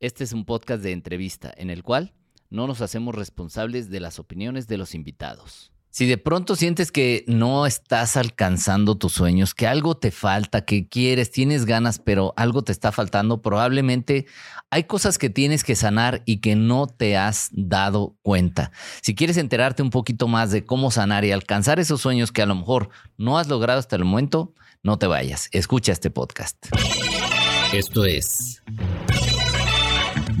Este es un podcast de entrevista en el cual no nos hacemos responsables de las opiniones de los invitados. Si de pronto sientes que no estás alcanzando tus sueños, que algo te falta, que quieres, tienes ganas, pero algo te está faltando, probablemente hay cosas que tienes que sanar y que no te has dado cuenta. Si quieres enterarte un poquito más de cómo sanar y alcanzar esos sueños que a lo mejor no has logrado hasta el momento, no te vayas. Escucha este podcast. Esto es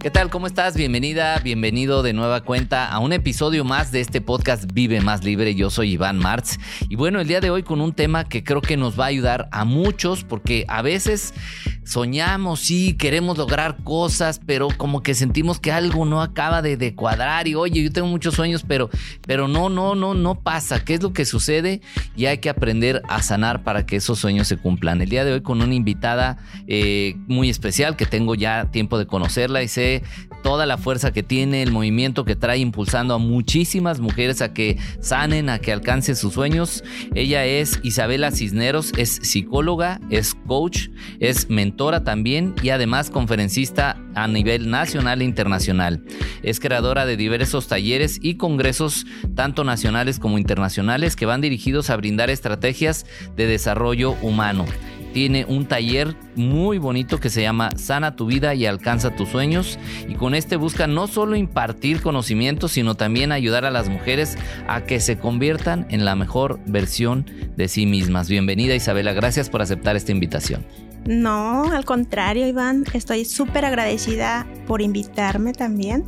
¿Qué tal? ¿Cómo estás? Bienvenida, bienvenido de nueva cuenta a un episodio más de este podcast Vive Más Libre. Yo soy Iván Martz y bueno, el día de hoy con un tema que creo que nos va a ayudar a muchos porque a veces soñamos, sí, queremos lograr cosas, pero como que sentimos que algo no acaba de, cuadrar y oye, yo tengo muchos sueños, pero, pero no, no, no, no pasa. ¿Qué es lo que sucede? Y hay que aprender a sanar para que esos sueños se cumplan. El día de hoy con una invitada eh, muy especial que tengo ya tiempo de conocerla y sé toda la fuerza que tiene, el movimiento que trae impulsando a muchísimas mujeres a que sanen, a que alcancen sus sueños. Ella es Isabela Cisneros, es psicóloga, es coach, es mentora también y además conferencista a nivel nacional e internacional. Es creadora de diversos talleres y congresos, tanto nacionales como internacionales, que van dirigidos a brindar estrategias de desarrollo humano tiene un taller muy bonito que se llama Sana tu vida y alcanza tus sueños. Y con este busca no solo impartir conocimientos, sino también ayudar a las mujeres a que se conviertan en la mejor versión de sí mismas. Bienvenida Isabela, gracias por aceptar esta invitación. No, al contrario, Iván, estoy súper agradecida por invitarme también.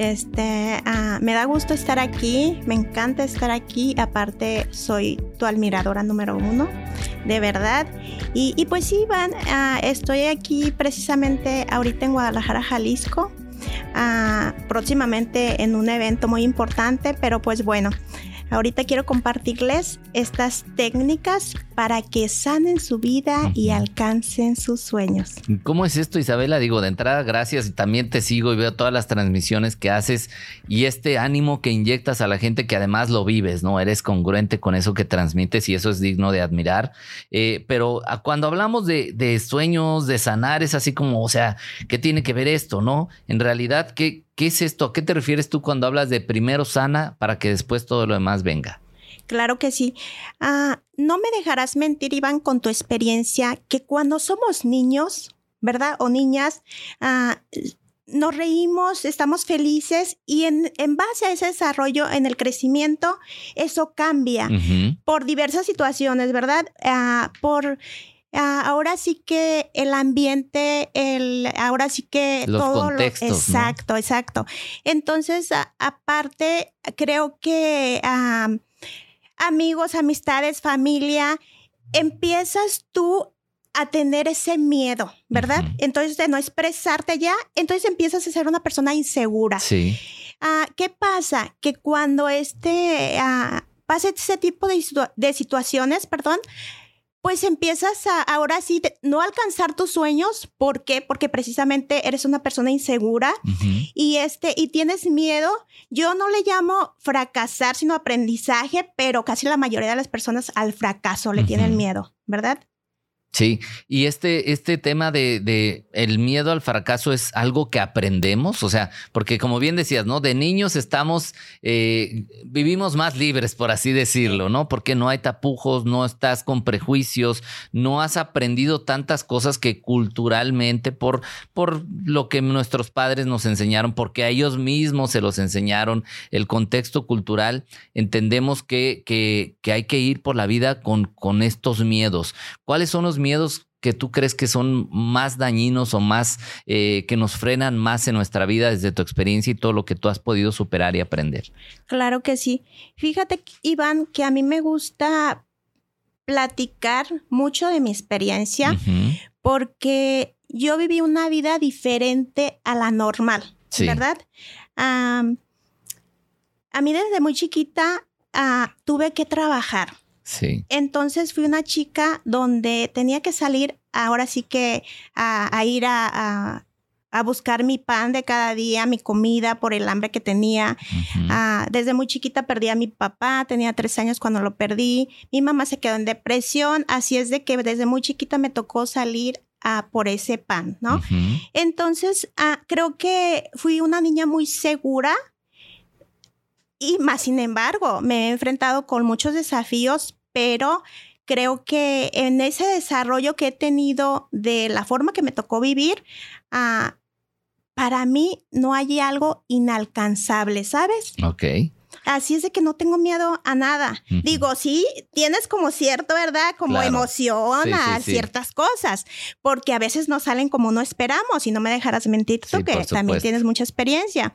Este, ah, me da gusto estar aquí, me encanta estar aquí, aparte soy tu admiradora número uno, de verdad. Y, pues sí, Iván, ah, estoy aquí precisamente ahorita en Guadalajara, Jalisco, ah, próximamente en un evento muy importante, pero pues bueno, Ahorita quiero compartirles estas técnicas para que sanen su vida y alcancen sus sueños. ¿Cómo es esto, Isabela? Digo, de entrada, gracias y también te sigo y veo todas las transmisiones que haces y este ánimo que inyectas a la gente que además lo vives, ¿no? Eres congruente con eso que transmites y eso es digno de admirar. Eh, pero cuando hablamos de, de sueños, de sanar, es así como, o sea, ¿qué tiene que ver esto, no? En realidad, ¿qué, ¿Qué es esto? ¿A qué te refieres tú cuando hablas de primero sana para que después todo lo demás venga? Claro que sí. Ah, no me dejarás mentir, Iván, con tu experiencia, que cuando somos niños, ¿verdad? O niñas, ah, nos reímos, estamos felices y en, base a ese desarrollo, en el crecimiento, eso cambia por diversas situaciones, ¿verdad? Ah, por Ah, ahora sí que el ambiente, el, ahora sí que Los todo contextos, exacto, exacto. Entonces, aparte, creo que amigos, amistades, familia, empiezas tú a tener ese miedo, ¿verdad? Entonces, de no expresarte ya, entonces empiezas a ser una persona insegura. Sí. Ah, ¿Qué pasa? Que cuando este ah, pasa ese tipo de, de situaciones, perdón, pues empiezas a ahora sí no alcanzar tus sueños. ¿Por qué? Porque precisamente eres una persona insegura y este y tienes miedo. Yo no le llamo fracasar, sino aprendizaje, pero casi la mayoría de las personas al fracaso le tienen miedo, ¿verdad? Sí, y este, este tema de, de, el miedo al fracaso es algo que aprendemos, o sea, porque como bien decías, ¿no? De niños estamos, eh, vivimos más libres, por así decirlo, ¿no? Porque no hay tapujos, no estás con prejuicios, no has aprendido tantas cosas que culturalmente, por, por lo que nuestros padres nos enseñaron, porque a ellos mismos se los enseñaron, el contexto cultural, entendemos que, que, que hay que ir por la vida con, con estos miedos. ¿Cuáles son los miedos que tú crees que son más dañinos o más eh, que nos frenan más en nuestra vida desde tu experiencia y todo lo que tú has podido superar y aprender? Claro que sí. Fíjate, Iván, que a mí me gusta platicar mucho de mi experiencia porque yo viví una vida diferente a la normal, ¿verdad? a mí desde muy chiquita ah, tuve que trabajar Sí. Entonces fui una chica donde tenía que salir ahora sí que a, ir a, buscar mi pan de cada día, mi comida por el hambre que tenía. Ah, desde muy chiquita perdí a mi papá, tenía tres años cuando lo perdí. Mi mamá se quedó en depresión, así es de que desde muy chiquita me tocó salir a por ese pan, ¿no? Entonces, ah, creo que fui una niña muy segura. Y más sin embargo, me he enfrentado con muchos desafíos, pero creo que en ese desarrollo que he tenido de la forma que me tocó vivir, ah, para mí no hay algo inalcanzable, ¿sabes? Ok. Así es de que no tengo miedo a nada. Digo, sí, tienes como cierto, ¿verdad? Como emoción a ciertas cosas, porque a veces no salen como no esperamos y no me dejarás mentir tú que también tienes mucha experiencia.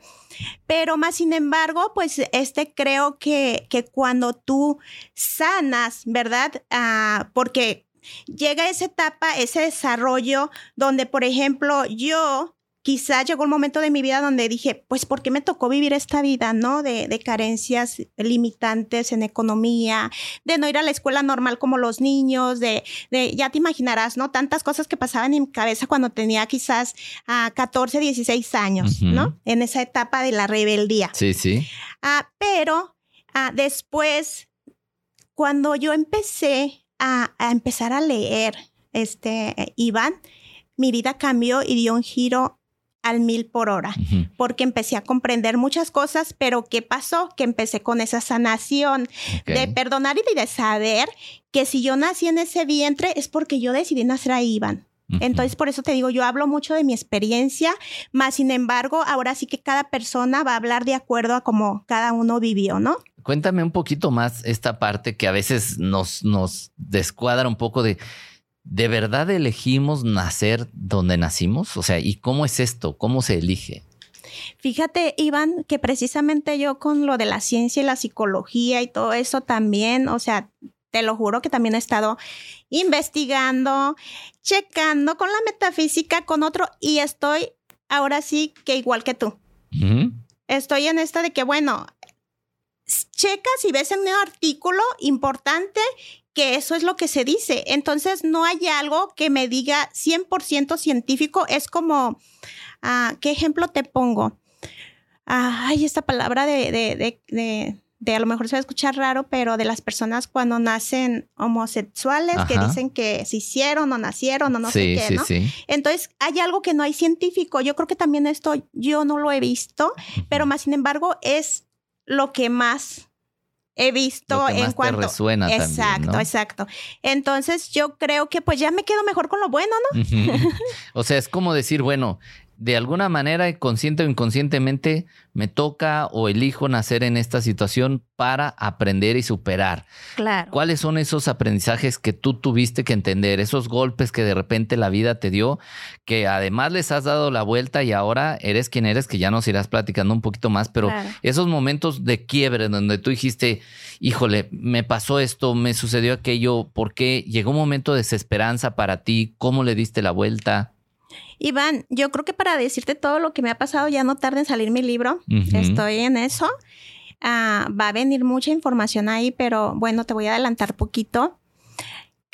Pero más sin embargo, pues este creo que, que cuando tú sanas, ¿verdad? Ah, porque llega esa etapa, ese desarrollo donde, por ejemplo, yo quizás llegó un momento de mi vida donde dije, pues, ¿por qué me tocó vivir esta vida, no? De, carencias limitantes en economía, de no ir a la escuela normal como los niños, de, de ya te imaginarás, ¿no? Tantas cosas que pasaban en mi cabeza cuando tenía quizás a 14, 16 años, ¿no? En esa etapa de la rebeldía. Sí, sí. Ah, pero ah, después, cuando yo empecé a, a empezar a leer, este, Iván, mi vida cambió y dio un giro al mil por hora, porque empecé a comprender muchas cosas, pero ¿qué pasó? Que empecé con esa sanación de perdonar y de saber que si yo nací en ese vientre es porque yo decidí nacer a Iván. Entonces, por eso te digo, yo hablo mucho de mi experiencia, más sin embargo, ahora sí que cada persona va a hablar de acuerdo a cómo cada uno vivió, ¿no? Cuéntame un poquito más esta parte que a veces nos, nos descuadra un poco de ¿de verdad elegimos nacer donde nacimos? O sea, ¿y cómo es esto? ¿Cómo se elige? Fíjate, Iván, que precisamente yo con lo de la ciencia y la psicología y todo eso también, o sea, te lo juro que también he estado investigando, checando con la metafísica, con otro, y estoy ahora sí que igual que tú. Estoy en esta de que, bueno, checas y ves en un artículo importante que eso es lo que se dice. Entonces, no hay algo que me diga 100% científico. Es como, ah, ¿qué ejemplo te pongo? ay, esta palabra de, de, de, de, a lo mejor se va a escuchar raro, pero de las personas cuando nacen homosexuales que dicen que se hicieron o nacieron o no sé qué, ¿no? Sí, Entonces, hay algo que no hay científico. Yo creo que también esto yo no lo he visto, pero más sin embargo es lo que más he visto en cuanto te resuena exacto exacto. Entonces yo creo que pues ya me quedo mejor con lo bueno no o sea es como decir bueno de alguna manera, consciente o inconscientemente, me toca o elijo nacer en esta situación para aprender y superar. Claro. ¿Cuáles son esos aprendizajes que tú tuviste que entender? Esos golpes que de repente la vida te dio, que además les has dado la vuelta y ahora eres quien eres, que ya nos irás platicando un poquito más, pero esos momentos de quiebre donde tú dijiste, híjole, me pasó esto, me sucedió aquello, ¿por qué? Llegó un momento de desesperanza para ti, ¿cómo le diste la vuelta? Iván, yo creo que para decirte todo lo que me ha pasado ya no tarda en salir mi libro. Estoy en eso. Ah, va a venir mucha información ahí, pero bueno, te voy a adelantar poquito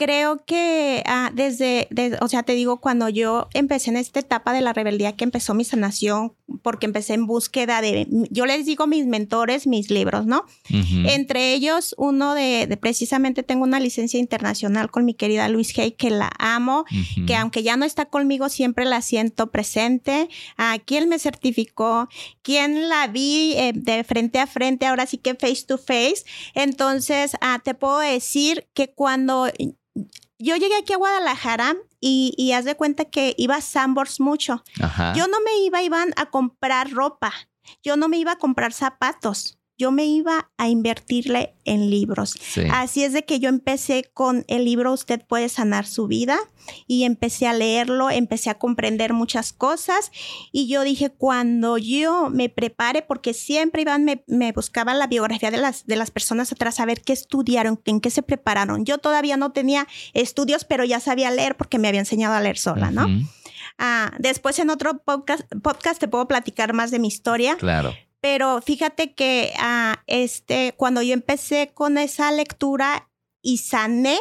creo que ah, desde, o sea, te digo, cuando yo empecé en esta etapa de la rebeldía que empezó mi sanación, porque empecé en búsqueda de, yo les digo mis mentores, mis libros, ¿no? Entre ellos, uno de, precisamente tengo una licencia internacional con mi querida Luis Hay, que la amo, que aunque ya no está conmigo, siempre la siento presente. a quien me certificó, quien la vi eh, de frente a frente, ahora sí que face to face. Entonces, ah, te puedo decir que cuando yo llegué aquí a Guadalajara y, y haz de cuenta que iba a Sambors mucho. Yo no me iba, Iván, a comprar ropa. Yo no me iba a comprar zapatos yo me iba a invertirle en libros. Así es de que yo empecé con el libro Usted puede sanar su vida y empecé a leerlo, empecé a comprender muchas cosas y yo dije, cuando yo me prepare, porque siempre Iván me, me buscaba la biografía de las, de las personas atrás, a ver qué estudiaron, en qué se prepararon. Yo todavía no tenía estudios, pero ya sabía leer porque me había enseñado a leer sola, ¿no? Ah, después en otro podcast, podcast te puedo platicar más de mi historia. Claro. Pero fíjate que ah, este, cuando yo empecé con esa lectura, y sané,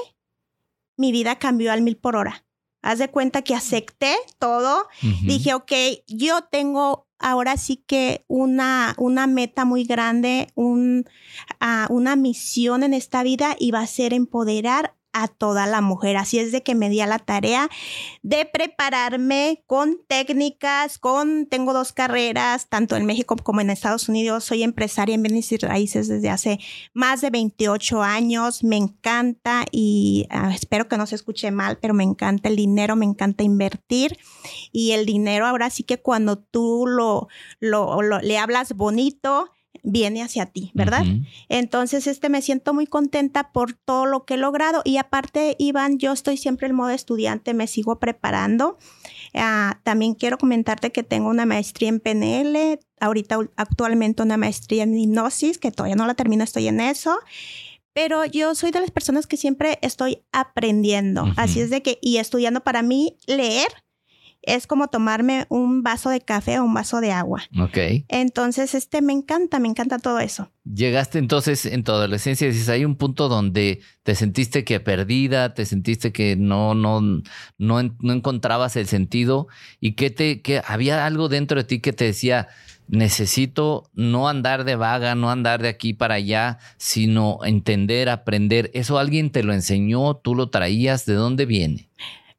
mi vida cambió al mil por hora. Haz de cuenta que acepté todo. Dije, ok, yo tengo ahora sí que una, una meta muy grande, un, uh, una misión en esta vida y va a ser empoderar a toda la mujer. Así es de que me di a la tarea de prepararme con técnicas, con, tengo dos carreras, tanto en México como en Estados Unidos. Soy empresaria en bienes y raíces desde hace más de 28 años. Me encanta y uh, espero que no se escuche mal, pero me encanta el dinero, me encanta invertir. Y el dinero ahora sí que cuando tú lo, lo le hablas bonito, viene hacia ti, ¿verdad? Entonces, este, me siento muy contenta por todo lo que he logrado y aparte, Iván, yo estoy siempre en modo estudiante, me sigo preparando. Uh, también quiero comentarte que tengo una maestría en PNL, ahorita actualmente una maestría en hipnosis, que todavía no la termino, estoy en eso. Pero yo soy de las personas que siempre estoy aprendiendo. Así es de que, y estudiando para mí, leer es como tomarme un vaso de café o un vaso de agua. Ok. Entonces, este me encanta, me encanta todo eso. Llegaste entonces en tu adolescencia, dices, hay un punto donde te sentiste que perdida, te sentiste que no, no, no, no encontrabas el sentido y que te, que había algo dentro de ti que te decía, necesito no andar de vaga, no andar de aquí para allá, sino entender, aprender. ¿Eso alguien te lo enseñó? ¿Tú lo traías? ¿De dónde viene?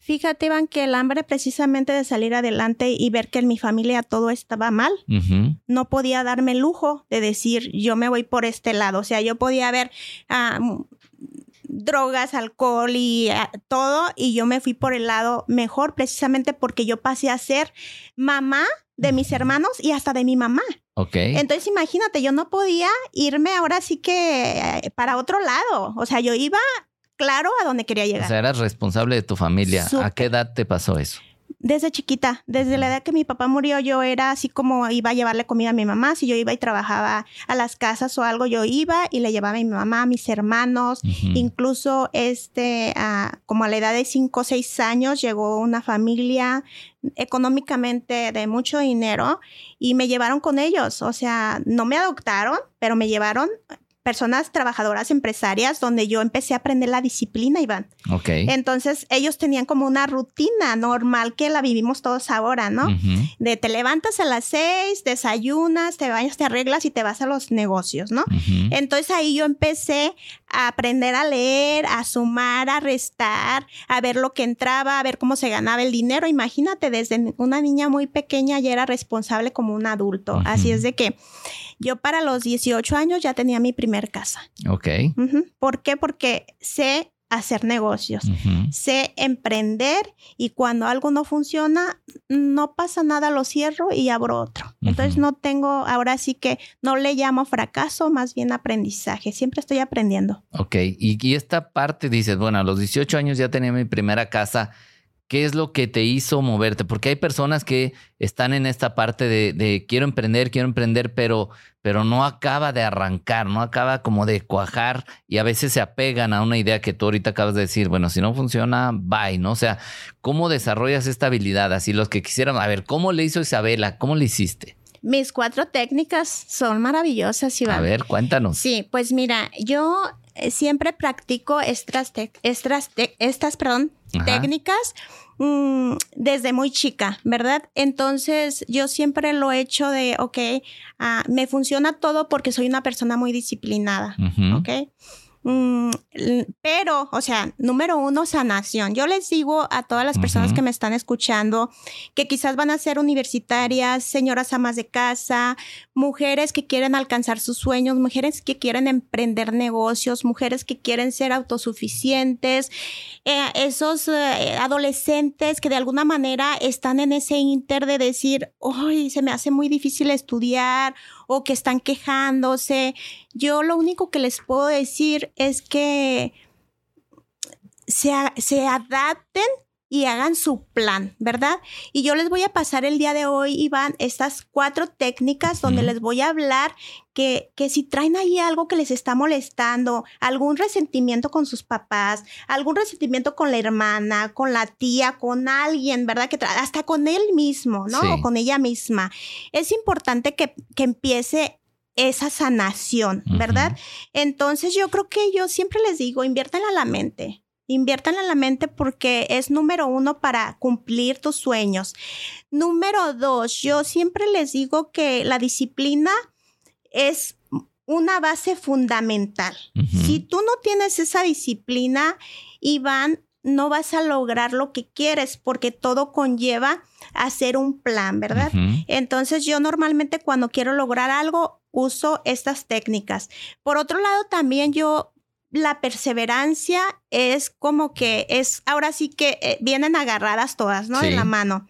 Fíjate, Iván, que el hambre precisamente de salir adelante y ver que en mi familia todo estaba mal, no podía darme el lujo de decir, yo me voy por este lado. O sea, yo podía ver drogas, alcohol y ah, todo, y yo me fui por el lado mejor precisamente porque yo pasé a ser mamá de mis hermanos y hasta de mi mamá. Ok. Entonces imagínate, yo no podía irme ahora sí que eh, para otro lado. O sea, yo iba claro a dónde quería llegar. O sea, eras responsable de tu familia. ¿A qué edad te pasó eso? Desde chiquita, desde la edad que mi papá murió, yo era así como iba a llevarle comida a mi mamá. Si yo iba y trabajaba a las casas o algo, yo iba y le llevaba a mi mamá, a mis hermanos. Incluso este, como a la edad de 5 o 6 años, llegó una familia económicamente de mucho dinero y me llevaron con ellos. O sea, no me adoptaron, pero me llevaron personas trabajadoras empresarias donde yo empecé a aprender la disciplina, Iván. Ok. Entonces ellos tenían como una rutina normal que la vivimos todos ahora, ¿no? De te levantas a las seis, desayunas, te bañas, te arreglas y te vas a los negocios, ¿no? Entonces ahí yo empecé a aprender a leer, a sumar, a restar, a ver lo que entraba, a ver cómo se ganaba el dinero. Imagínate, desde una niña muy pequeña ya era responsable como un adulto. Así es de que yo para los 18 años ya tenía mi primer casa. Ok. ¿Por qué? Porque sé hacer negocios, sé emprender y cuando algo no funciona, no pasa nada, lo cierro y abro otro. Entonces no tengo, ahora sí que no le llamo fracaso, más bien aprendizaje, siempre estoy aprendiendo. Ok, y, y esta parte dices, bueno, a los 18 años ya tenía mi primera casa. ¿Qué es lo que te hizo moverte? Porque hay personas que están en esta parte de, quiero emprender, quiero emprender, pero, pero no acaba de arrancar, no acaba como de cuajar y a veces se apegan a una idea que tú ahorita acabas de decir, bueno, si no funciona, bye, ¿no? O sea, ¿cómo desarrollas esta habilidad? Así los que quisieran, a ver, ¿cómo le hizo Isabela? ¿Cómo le hiciste? Mis cuatro técnicas son maravillosas, Iván. A ver, cuéntanos. Sí, pues mira, yo eh, siempre practico estas, estas, estas perdón, técnicas mm, desde muy chica, ¿verdad? Entonces yo siempre lo he hecho de, ok, uh, me funciona todo porque soy una persona muy disciplinada, ¿ok? Mm, pero, o sea, número uno, sanación. Yo les digo a todas las personas que me están escuchando que quizás van a ser universitarias, señoras amas de casa, mujeres que quieren alcanzar sus sueños, mujeres que quieren emprender negocios, mujeres que quieren ser autosuficientes, eh, esos eh, adolescentes que de alguna manera están en ese inter de decir, hoy se me hace muy difícil estudiar o que están quejándose. Yo lo único que les puedo decir es que se, se adapten y hagan su plan, ¿verdad? Y yo les voy a pasar el día de hoy, Iván, estas cuatro técnicas donde les voy a hablar que, que si traen ahí algo que les está molestando, algún resentimiento con sus papás, algún resentimiento con la hermana, con la tía, con alguien, ¿verdad? Que hasta con él mismo, ¿no? O con ella misma. Es importante que, que empiece esa sanación, ¿verdad? Entonces yo creo que yo siempre les digo, inviertan a la mente. Inviertan en la mente porque es número uno para cumplir tus sueños. Número dos, yo siempre les digo que la disciplina es una base fundamental. Si tú no tienes esa disciplina, Iván, no vas a lograr lo que quieres porque todo conlleva hacer un plan, ¿verdad? Entonces yo normalmente cuando quiero lograr algo uso estas técnicas. Por otro lado, también yo la perseverancia es como que es, ahora sí que eh, vienen agarradas todas, ¿no? De la mano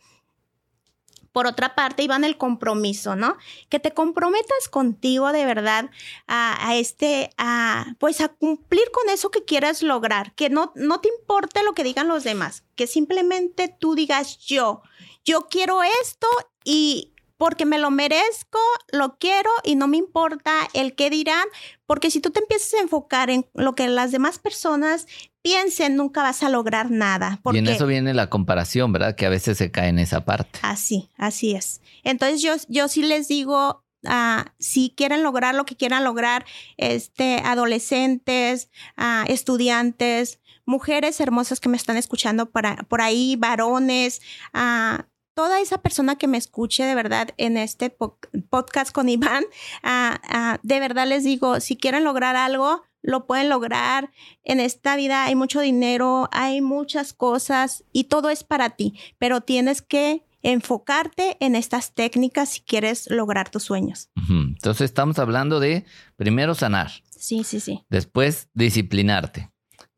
por otra parte, iban el compromiso, ¿no? Que te comprometas contigo de verdad a, este, a, pues a cumplir con eso que quieras lograr, que no, no te importe lo que digan los demás, que simplemente tú digas yo, yo quiero esto y porque me lo merezco, lo quiero y no me importa el qué dirán, porque si tú te empiezas a enfocar en lo que las demás personas piensen, nunca vas a lograr nada. y en eso viene la comparación, ¿verdad? Que a veces se cae en esa parte. Así, así es. Entonces yo, yo sí les digo, uh, si quieren lograr lo que quieran lograr, este, adolescentes, uh, estudiantes, mujeres hermosas que me están escuchando para, por ahí, varones, uh, toda esa persona que me escuche de verdad en este podcast con Iván, ah, ah, de verdad les digo, si quieren lograr algo, lo pueden lograr. En esta vida hay mucho dinero, hay muchas cosas y todo es para ti, pero tienes que enfocarte en estas técnicas si quieres lograr tus sueños. Entonces estamos hablando de primero sanar. Sí, sí, sí. Después disciplinarte.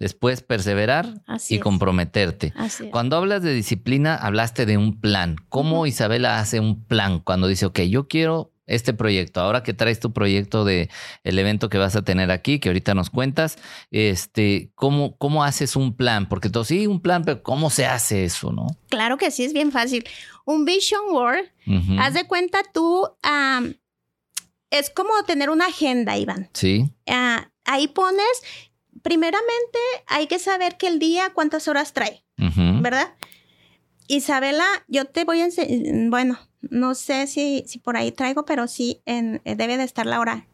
Después perseverar y comprometerte. Cuando hablas de disciplina, hablaste de un plan. ¿Cómo Isabela hace un plan cuando dice, ok, yo quiero este proyecto. Ahora que traes tu proyecto de el evento que vas a tener aquí, que ahorita nos cuentas, este, ¿cómo, cómo haces un plan? Porque tú sí, un plan, pero ¿cómo se hace eso, no? Claro que sí, es bien fácil. Un vision board, haz de cuenta tú, es como tener una agenda, Iván. Sí. Ah, ahí pones primeramente hay que saber que el día cuántas horas trae, ¿verdad? Isabela, yo te voy a enseñar, bueno, no sé si, si por ahí traigo, pero sí en, eh, debe de estar la hora.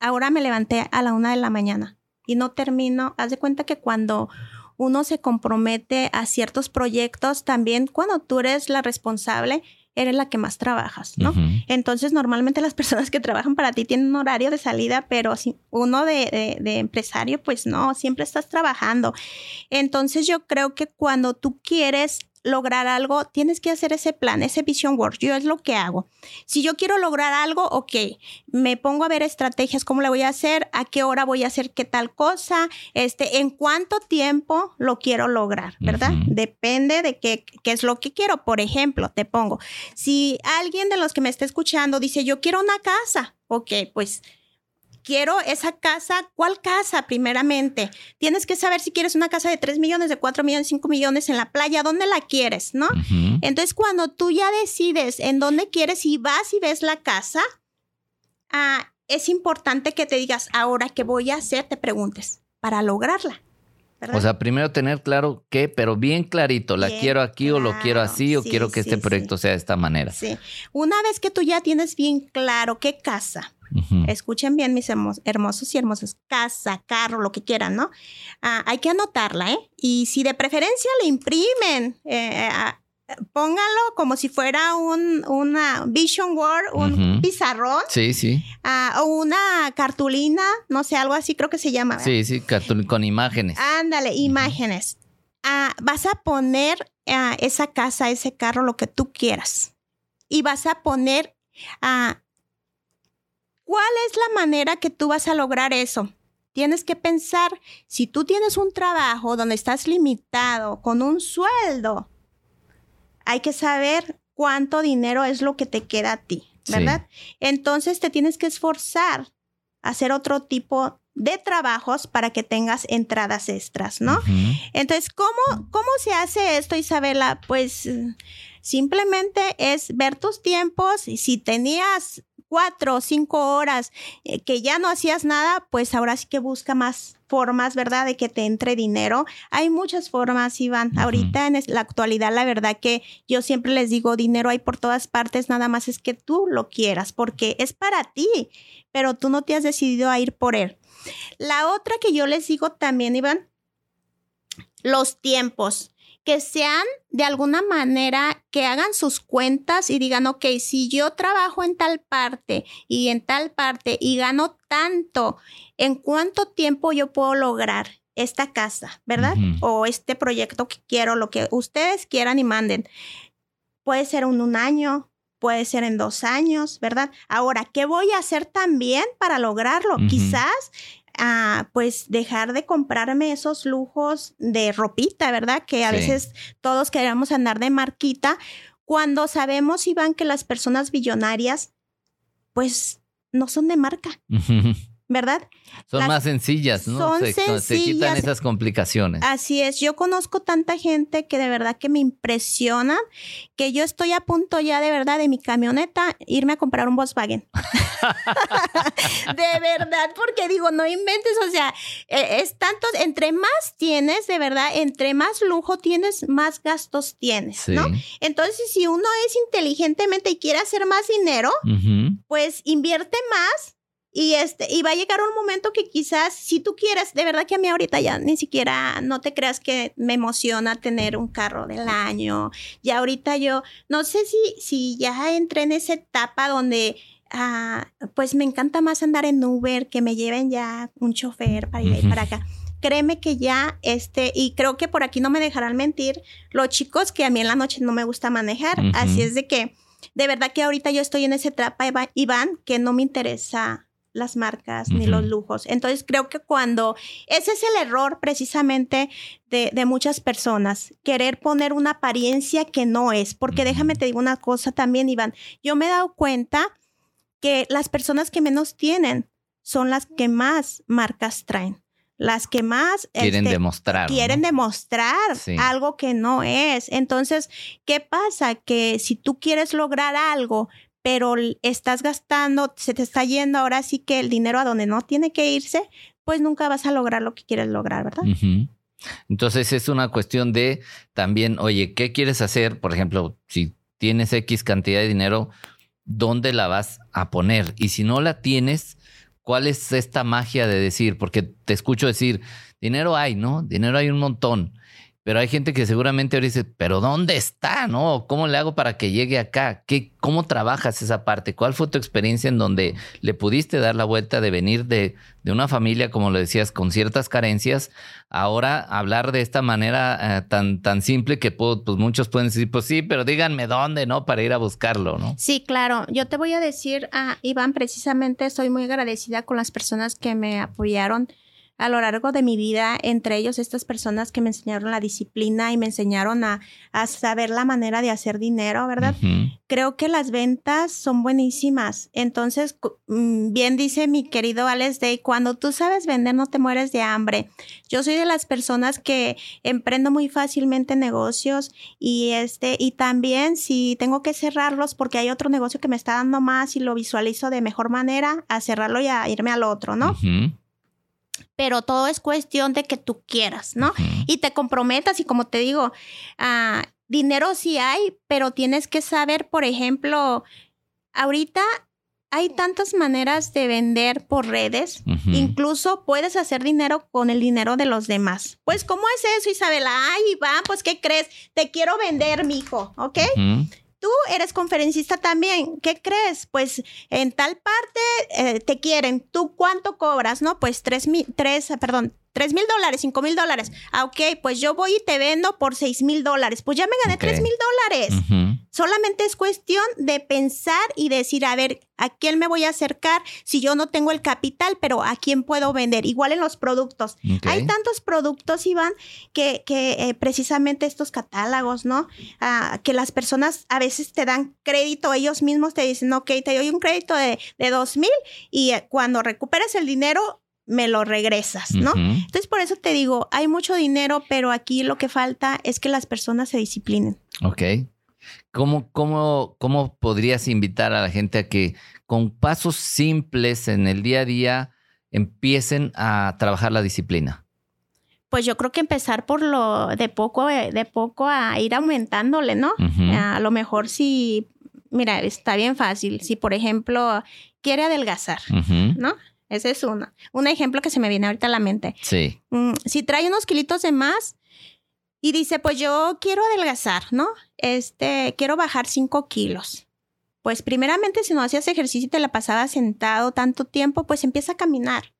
Ahora me levanté a la una de la mañana y no termino. Haz de cuenta que cuando uno se compromete a ciertos proyectos, también cuando tú eres la responsable, eres la que más trabajas, ¿no? Entonces, normalmente las personas que trabajan para ti tienen un horario de salida, pero si uno de, de, empresario, pues no, siempre estás trabajando. Entonces, yo creo que cuando tú quieres lograr algo, tienes que hacer ese plan, ese vision work. Yo es lo que hago. Si yo quiero lograr algo, ok, me pongo a ver estrategias, cómo le voy a hacer, a qué hora voy a hacer qué tal cosa, este, en cuánto tiempo lo quiero lograr, ¿verdad? Depende de qué, qué es lo que quiero. Por ejemplo, te pongo, si alguien de los que me está escuchando dice, yo quiero una casa, ok, pues quiero esa casa, ¿cuál casa primeramente? Tienes que saber si quieres una casa de 3 millones, de 4 millones, 5 millones en la playa, ¿dónde la quieres? ¿No? Entonces, cuando tú ya decides en dónde quieres y vas y ves la casa, ah, es importante que te digas, ahora qué voy a hacer, te preguntes, para lograrla. O sea, primero tener claro qué, pero bien clarito, la quiero aquí o lo quiero así o quiero que este proyecto sea de esta manera. Sí. Una vez que tú ya tienes bien claro qué casa, Escuchen bien, mis hermosos y hermosas. Casa, carro, lo que quieran, ¿no? Ah, hay que anotarla, ¿eh? Y si de preferencia le imprimen, eh, eh, póngalo como si fuera un una vision board, un pizarrón. Sí, sí. Ah, o una cartulina, no sé, algo así creo que se llama. Sí, sí, con imágenes. Ándale, imágenes. Ah, vas a poner esa casa, ese carro, lo que tú quieras. Y vas a poner ¿Cuál es la manera que tú vas a lograr eso? Tienes que pensar, si tú tienes un trabajo donde estás limitado con un sueldo, hay que saber cuánto dinero es lo que te queda a ti, ¿verdad? Entonces te tienes que esforzar a hacer otro tipo de trabajos para que tengas entradas extras, ¿no? Entonces, ¿cómo, ¿cómo se hace esto, Isabela? Pues simplemente es ver tus tiempos y si tenías cuatro o cinco horas eh, que ya no hacías nada, pues ahora sí que busca más formas, ¿verdad? De que te entre dinero. Hay muchas formas, Iván. Ahorita en la actualidad, la verdad que yo siempre les digo, dinero hay por todas partes, nada más es que tú lo quieras, porque es para ti, pero tú no te has decidido a ir por él. La otra que yo les digo también, Iván, los tiempos que sean de alguna manera que hagan sus cuentas y digan, ok, si yo trabajo en tal parte y en tal parte y gano tanto, ¿en cuánto tiempo yo puedo lograr esta casa, verdad? O este proyecto que quiero, lo que ustedes quieran y manden. Puede ser en un año, puede ser en dos años, ¿verdad? Ahora, ¿qué voy a hacer también para lograrlo? Quizás pues dejar de comprarme esos lujos de ropita, ¿verdad? Que a veces todos queremos andar de marquita, cuando sabemos, Iván, que las personas billonarias, pues no son de marca. ¿verdad? Son más sencillas, ¿no? Son se, sencillas. se, quitan esas complicaciones. Así es. Yo conozco tanta gente que de verdad que me impresiona que yo estoy a punto ya de verdad de mi camioneta irme a comprar un Volkswagen. de verdad, porque digo, no inventes, o sea, e, es tanto, entre más tienes, de verdad, entre más lujo tienes, más gastos tienes, ¿no? Entonces, si uno es inteligentemente y quiere hacer más dinero, pues invierte más y este, y va a llegar un momento que quizás si tú quieres, de verdad que a mí ahorita ya ni siquiera, no te creas que me emociona tener un carro del año. Ya ahorita yo, no sé si, si ya entré en esa etapa donde ah, pues me encanta más andar en Uber, que me lleven ya un chofer para ir para acá. Créeme que ya, este, y creo que por aquí no me dejarán mentir los chicos que a mí en la noche no me gusta manejar. Así es de que, de verdad que ahorita yo estoy en esa etapa, Iván, que no me interesa las marcas ni los lujos. Entonces creo que cuando ese es el error precisamente de, de, muchas personas, querer poner una apariencia que no es, porque déjame te digo una cosa también, Iván, yo me he dado cuenta que las personas que menos tienen son las que más marcas traen. Las que más quieren este, demostrar. Quieren demostrar algo que no es. Entonces, ¿qué pasa? Que si tú quieres lograr algo, pero estás gastando, se te está yendo ahora sí que el dinero a donde no tiene que irse, pues nunca vas a lograr lo que quieres lograr, ¿verdad? Entonces es una cuestión de también, oye, ¿qué quieres hacer? Por ejemplo, si tienes X cantidad de dinero, ¿dónde la vas a poner? Y si no la tienes, ¿cuál es esta magia de decir? Porque te escucho decir, dinero hay, ¿no? Dinero hay un montón. Pero hay gente que seguramente ahora dice, pero ¿dónde está? ¿No? ¿Cómo le hago para que llegue acá? ¿Qué, ¿Cómo trabajas esa parte? ¿Cuál fue tu experiencia en donde le pudiste dar la vuelta de venir de, de una familia, como lo decías, con ciertas carencias, ahora hablar de esta manera eh, tan, tan simple que pues muchos pueden decir, pues sí, pero díganme dónde, ¿no? Para ir a buscarlo, ¿no? Sí, claro. Yo te voy a decir, a Iván, precisamente estoy muy agradecida con las personas que me apoyaron a lo largo de mi vida, entre ellos estas personas que me enseñaron la disciplina y me enseñaron a, saber la manera de hacer dinero, ¿verdad? Creo que las ventas son buenísimas. Entonces, mm, bien dice mi querido Alex Day, cuando tú sabes vender no te mueres de hambre. Yo soy de las personas que emprendo muy fácilmente negocios y este, y también si tengo que cerrarlos porque hay otro negocio que me está dando más y lo visualizo de mejor manera, a cerrarlo y a irme al otro, ¿no? Pero todo es cuestión de que tú quieras, ¿no? Y te comprometas y como te digo, ah, dinero sí hay, pero tienes que saber, por ejemplo, ahorita hay tantas maneras de vender por redes, incluso puedes hacer dinero con el dinero de los demás. Pues, ¿cómo es eso, Isabela? Ay, Iván, pues, ¿qué crees? Te quiero vender, mijo, ¿ok? Tú eres conferencista también. ¿Qué crees? Pues en tal parte eh, te quieren. ¿Tú cuánto cobras? No, pues tres mil, tres, perdón, tres mil dólares, cinco mil dólares. Ah, ok, pues yo voy y te vendo por seis mil dólares. Pues ya me gané tres mil dólares. Solamente es cuestión de pensar y decir, a ver, ¿a quién me voy a acercar si yo no tengo el capital, pero a quién puedo vender? Igual en los productos. Hay tantos productos, Iván, que, que eh, precisamente estos catálogos, ¿no? Ah, que las personas a veces te dan crédito, ellos mismos te dicen, ok, te doy un crédito de, de dos mil y eh, cuando recuperes el dinero, me lo regresas, ¿no? Entonces, por eso te digo, hay mucho dinero, pero aquí lo que falta es que las personas se disciplinen. Ok. ¿Cómo, cómo, cómo podrías invitar a la gente a que con pasos simples en el día a día empiecen a trabajar la disciplina? Pues yo creo que empezar por lo de poco, de poco a ir aumentándole, ¿no? A lo mejor si, mira, está bien fácil. Si, por ejemplo, quiere adelgazar, ¿no? Ese es uno. Un ejemplo que se me viene ahorita a la mente. Sí. Mm, si trae unos kilitos de más y dice, pues yo quiero adelgazar, ¿no? Este, quiero bajar cinco kilos. Pues primeramente, si no hacías ejercicio y te la pasabas sentado tanto tiempo, pues empieza a caminar.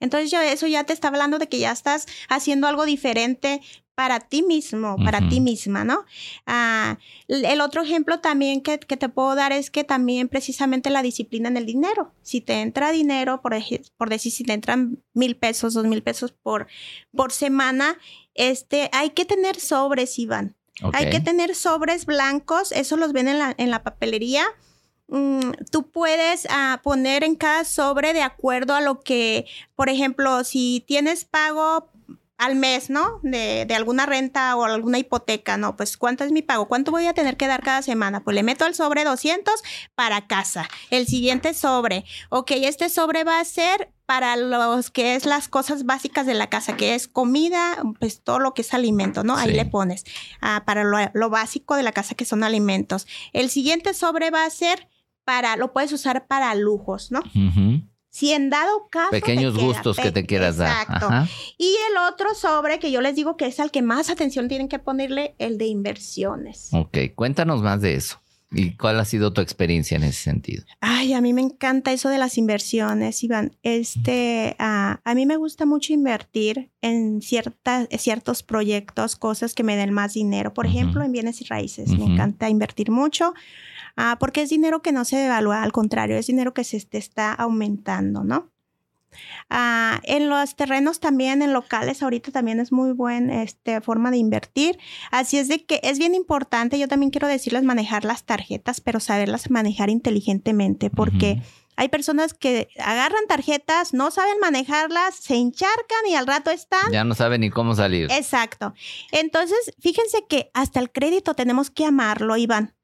Entonces yo, eso ya te está hablando de que ya estás haciendo algo diferente para ti mismo, para ti misma, ¿no? Ah, el otro ejemplo también que, te puedo dar es que también precisamente la disciplina en el dinero. Si te entra dinero, por, por decir, si te entran mil pesos, dos mil pesos por, por semana, este, hay que tener sobres, Iván. Hay que tener sobres blancos, eso los ven en la, en la papelería. Mm, tú puedes ah, poner en cada sobre de acuerdo a lo que, por ejemplo, si tienes pago al mes, ¿no? De, de, alguna renta o alguna hipoteca, ¿no? Pues ¿cuánto es mi pago? ¿Cuánto voy a tener que dar cada semana? Pues le meto el sobre 200 para casa. El siguiente sobre, ok, este sobre va a ser para los que es las cosas básicas de la casa, que es comida, pues todo lo que es alimento, ¿no? Ahí le pones. Ah, para lo, básico de la casa, que son alimentos. El siguiente sobre va a ser para, lo puedes usar para lujos, ¿no? Si en dado caso. Pequeños gustos que te quieras dar. Exacto. Y el otro sobre que yo les digo que es al que más atención tienen que ponerle, el de inversiones. Ok, cuéntanos más de eso. ¿Y cuál ha sido tu experiencia en ese sentido? Ay, a mí me encanta eso de las inversiones, Iván. Este, a mí me gusta mucho invertir en ciertas, ciertos proyectos, cosas que me den más dinero. Por ejemplo, en bienes y raíces. Me encanta invertir mucho ah, porque es dinero que no se devalúa, al contrario, es dinero que se está aumentando, ¿no? Ah, en los terrenos también, en locales, ahorita también es muy buena este, forma de invertir. Así es de que es bien importante, yo también quiero decirles manejar las tarjetas, pero saberlas manejar inteligentemente, porque hay personas que agarran tarjetas, no saben manejarlas, se encharcan y al rato están... Ya no saben ni cómo salir. Exacto. Entonces, fíjense que hasta el crédito tenemos que amarlo, Iván.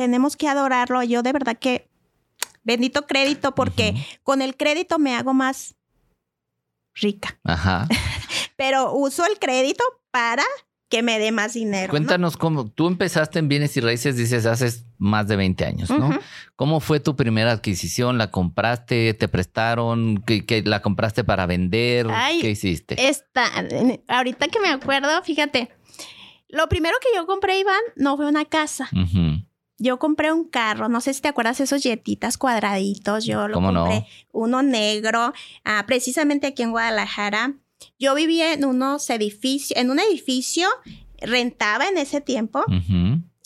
Tenemos que adorarlo. Yo de verdad que bendito crédito porque con el crédito me hago más rica. Ajá. Pero uso el crédito para que me dé más dinero. Cuéntanos cómo tú empezaste en bienes y raíces, dices, hace más de 20 años, ¿no? ¿Cómo fue tu primera adquisición? ¿La compraste? ¿Te prestaron? ¿Qué, la compraste para vender? ¿Qué hiciste? Esta, ahorita que me acuerdo, fíjate, lo primero que yo compré, Iván, no fue una casa. Yo compré un carro, no sé si te acuerdas esos yetitas cuadraditos, yo lo compré, uno negro, ah, precisamente aquí en Guadalajara. Yo vivía en unos edificios, en un edificio, rentaba en ese tiempo.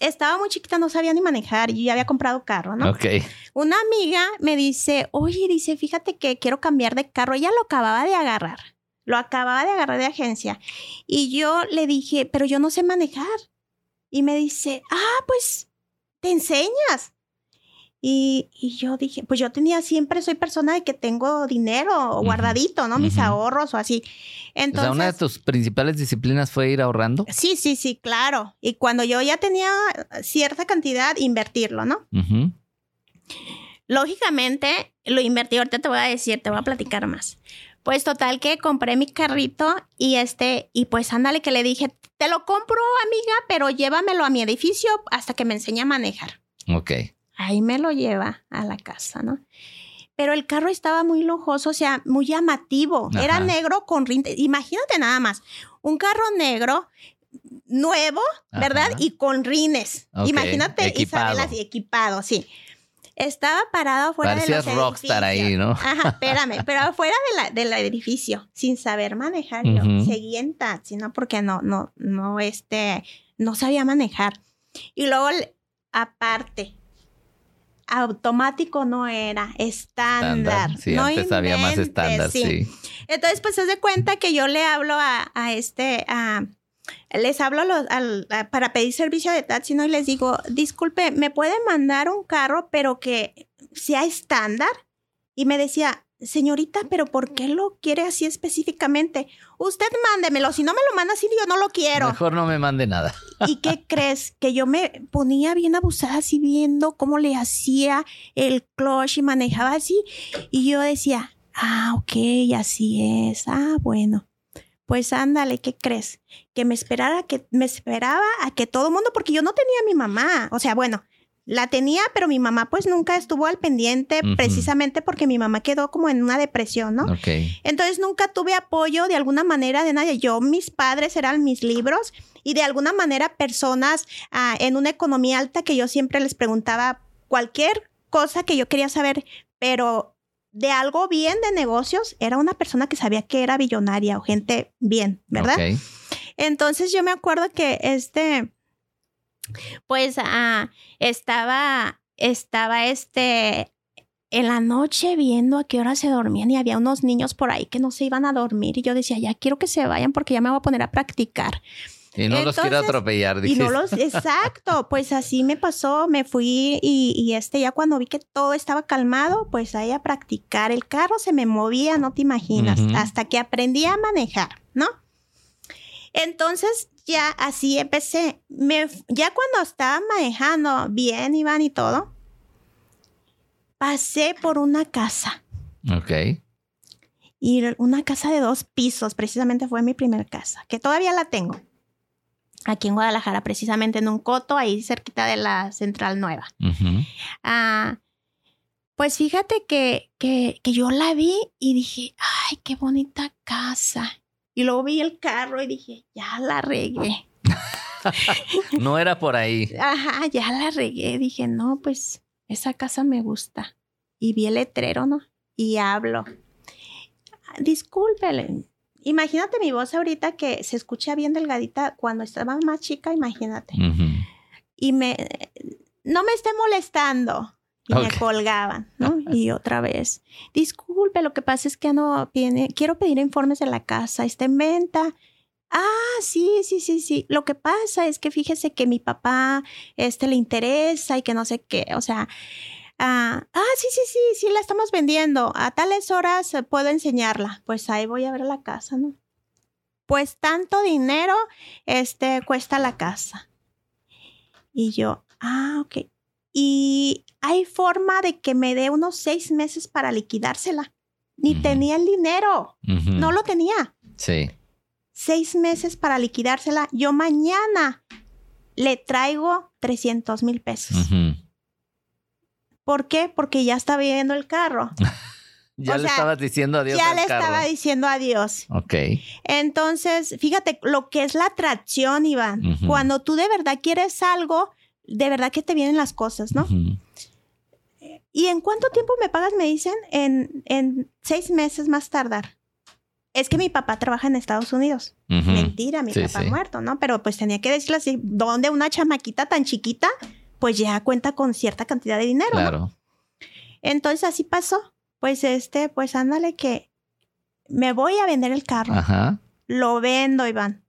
Estaba muy chiquita, no sabía ni manejar y ya había comprado carro, ¿no? Ok. Una amiga me dice, oye, dice, fíjate que quiero cambiar de carro. Ella lo acababa de agarrar, lo acababa de agarrar de agencia. Y yo le dije, pero yo no sé manejar. Y me dice, ah, pues te enseñas. Y, yo dije, pues yo tenía siempre, soy persona de que tengo dinero guardadito, ¿no? Mis ahorros o así. Entonces, o sea, una de tus principales disciplinas fue ir ahorrando. Sí, sí, sí, claro. Y cuando yo ya tenía cierta cantidad, invertirlo, ¿no? Lógicamente, lo invertí, ahorita te voy a decir, te voy a platicar más. Pues total que compré mi carrito y este, y pues ándale que le dije, te lo compro amiga, pero llévamelo a mi edificio hasta que me enseñe a manejar. Ok. Ahí me lo lleva a la casa, ¿no? Pero el carro estaba muy lujoso, o sea, muy llamativo. Era negro con rines. Imagínate nada más, un carro negro nuevo, ¿verdad? Y con rines. Imagínate, equipado. Isabel así, equipado, sí. Estaba parado afuera de los rockstar ahí, ¿no? Ajá, espérame, pero afuera de la, del edificio, sin saber manejar. Yo seguí en taxi, ¿no? Porque no, no, no, este, no sabía manejar. Y luego, aparte, automático no era, estándar. Sí, no antes había más estándar, sí. Entonces, pues se de cuenta que yo le hablo a, a este, a les hablo para pedir servicio de taxi, ¿no? Y les digo, disculpe, ¿me puede mandar un carro, pero que sea estándar? Y me decía, señorita, pero ¿por qué lo quiere así específicamente? Usted mándemelo, si no me lo manda así, yo no lo quiero. Mejor no me mande nada. ¿Y qué crees? Que yo me ponía bien abusada así viendo cómo le hacía el clutch y manejaba así. Y yo decía, Ah, ok, así es. Ah, bueno. Pues ándale, ¿qué crees? Que me esperara, que me esperaba a que todo el mundo, porque yo no tenía a mi mamá. O sea, bueno, la tenía, pero mi mamá pues nunca estuvo al pendiente precisamente porque mi mamá quedó como en una depresión, ¿no? Ok. Entonces nunca tuve apoyo de alguna manera de nadie. Yo, mis padres eran mis libros y de alguna manera personas ah, en una economía alta que yo siempre les preguntaba cualquier cosa que yo quería saber, pero de algo bien de negocios, era una persona que sabía que era billonaria o gente bien, ¿verdad? Entonces yo me acuerdo que este, pues ah, estaba, estaba este, en la noche viendo a qué hora se dormían y había unos niños por ahí que no se iban a dormir y yo decía, ya quiero que se vayan porque ya me voy a poner a practicar. Y no los quiero atropellar, Y no los, exacto, pues así me pasó, me fui y, y este ya cuando vi que todo estaba calmado, pues ahí a practicar. El carro se me movía, no te imaginas, hasta que aprendí a manejar, ¿no? Entonces ya así empecé. Me, ya cuando estaba manejando bien, Iván y todo, pasé por una casa. Ok. Y una casa de dos pisos, precisamente fue mi primera casa, que todavía la tengo. Aquí en Guadalajara, precisamente en un coto, ahí cerquita de la Central Nueva. Ah, pues fíjate que, que, que yo la vi y dije, ay, qué bonita casa. Y luego vi el carro y dije, ya la regué. No era por ahí. Ajá, ya la regué. Dije, no, pues esa casa me gusta. Y vi el letrero, ¿no? Y hablo. "Ah, Discúlpele. Imagínate mi voz ahorita que se escucha bien delgadita cuando estaba más chica, imagínate. Y me, no me esté molestando. Y me colgaban, ¿no? Y otra vez, disculpe, lo que pasa es que no viene, quiero pedir informes de la casa, está en venta. Ah, sí, sí, sí, sí. Lo que pasa es que fíjese que mi papá, este, le interesa y que no sé qué, o sea, ah, ah, sí, sí, sí, sí, la estamos vendiendo. A tales horas eh, puedo enseñarla. Pues ahí voy a ver la casa, ¿no? Pues tanto dinero, este, cuesta la casa. Y yo, ah, ok. Y hay forma de que me dé unos seis meses para liquidársela. Ni tenía el dinero, no lo tenía. Sí. Seis meses para liquidársela. Yo mañana le traigo 300 mil pesos. ¿Por qué? Porque ya estaba viendo el carro. Ya O le sea, estabas diciendo adiós ya al le carro. estaba diciendo adiós. Ok. Entonces, fíjate lo que es la atracción, Iván. Cuando tú de verdad quieres algo, de verdad que te vienen las cosas, ¿no? ¿Y en cuánto tiempo me pagas? Me dicen en, en seis meses más tardar. Es que mi papá trabaja en Estados Unidos. Mentira, mi Sí, papá sí. muerto, ¿no? Pero pues tenía que decirle así, ¿dónde una chamaquita tan chiquita? Pues ya cuenta con cierta cantidad de dinero, ¿no? Claro. Entonces así pasó. Pues este, pues ándale que me voy a vender el carro. Ajá. Lo vendo, Iván.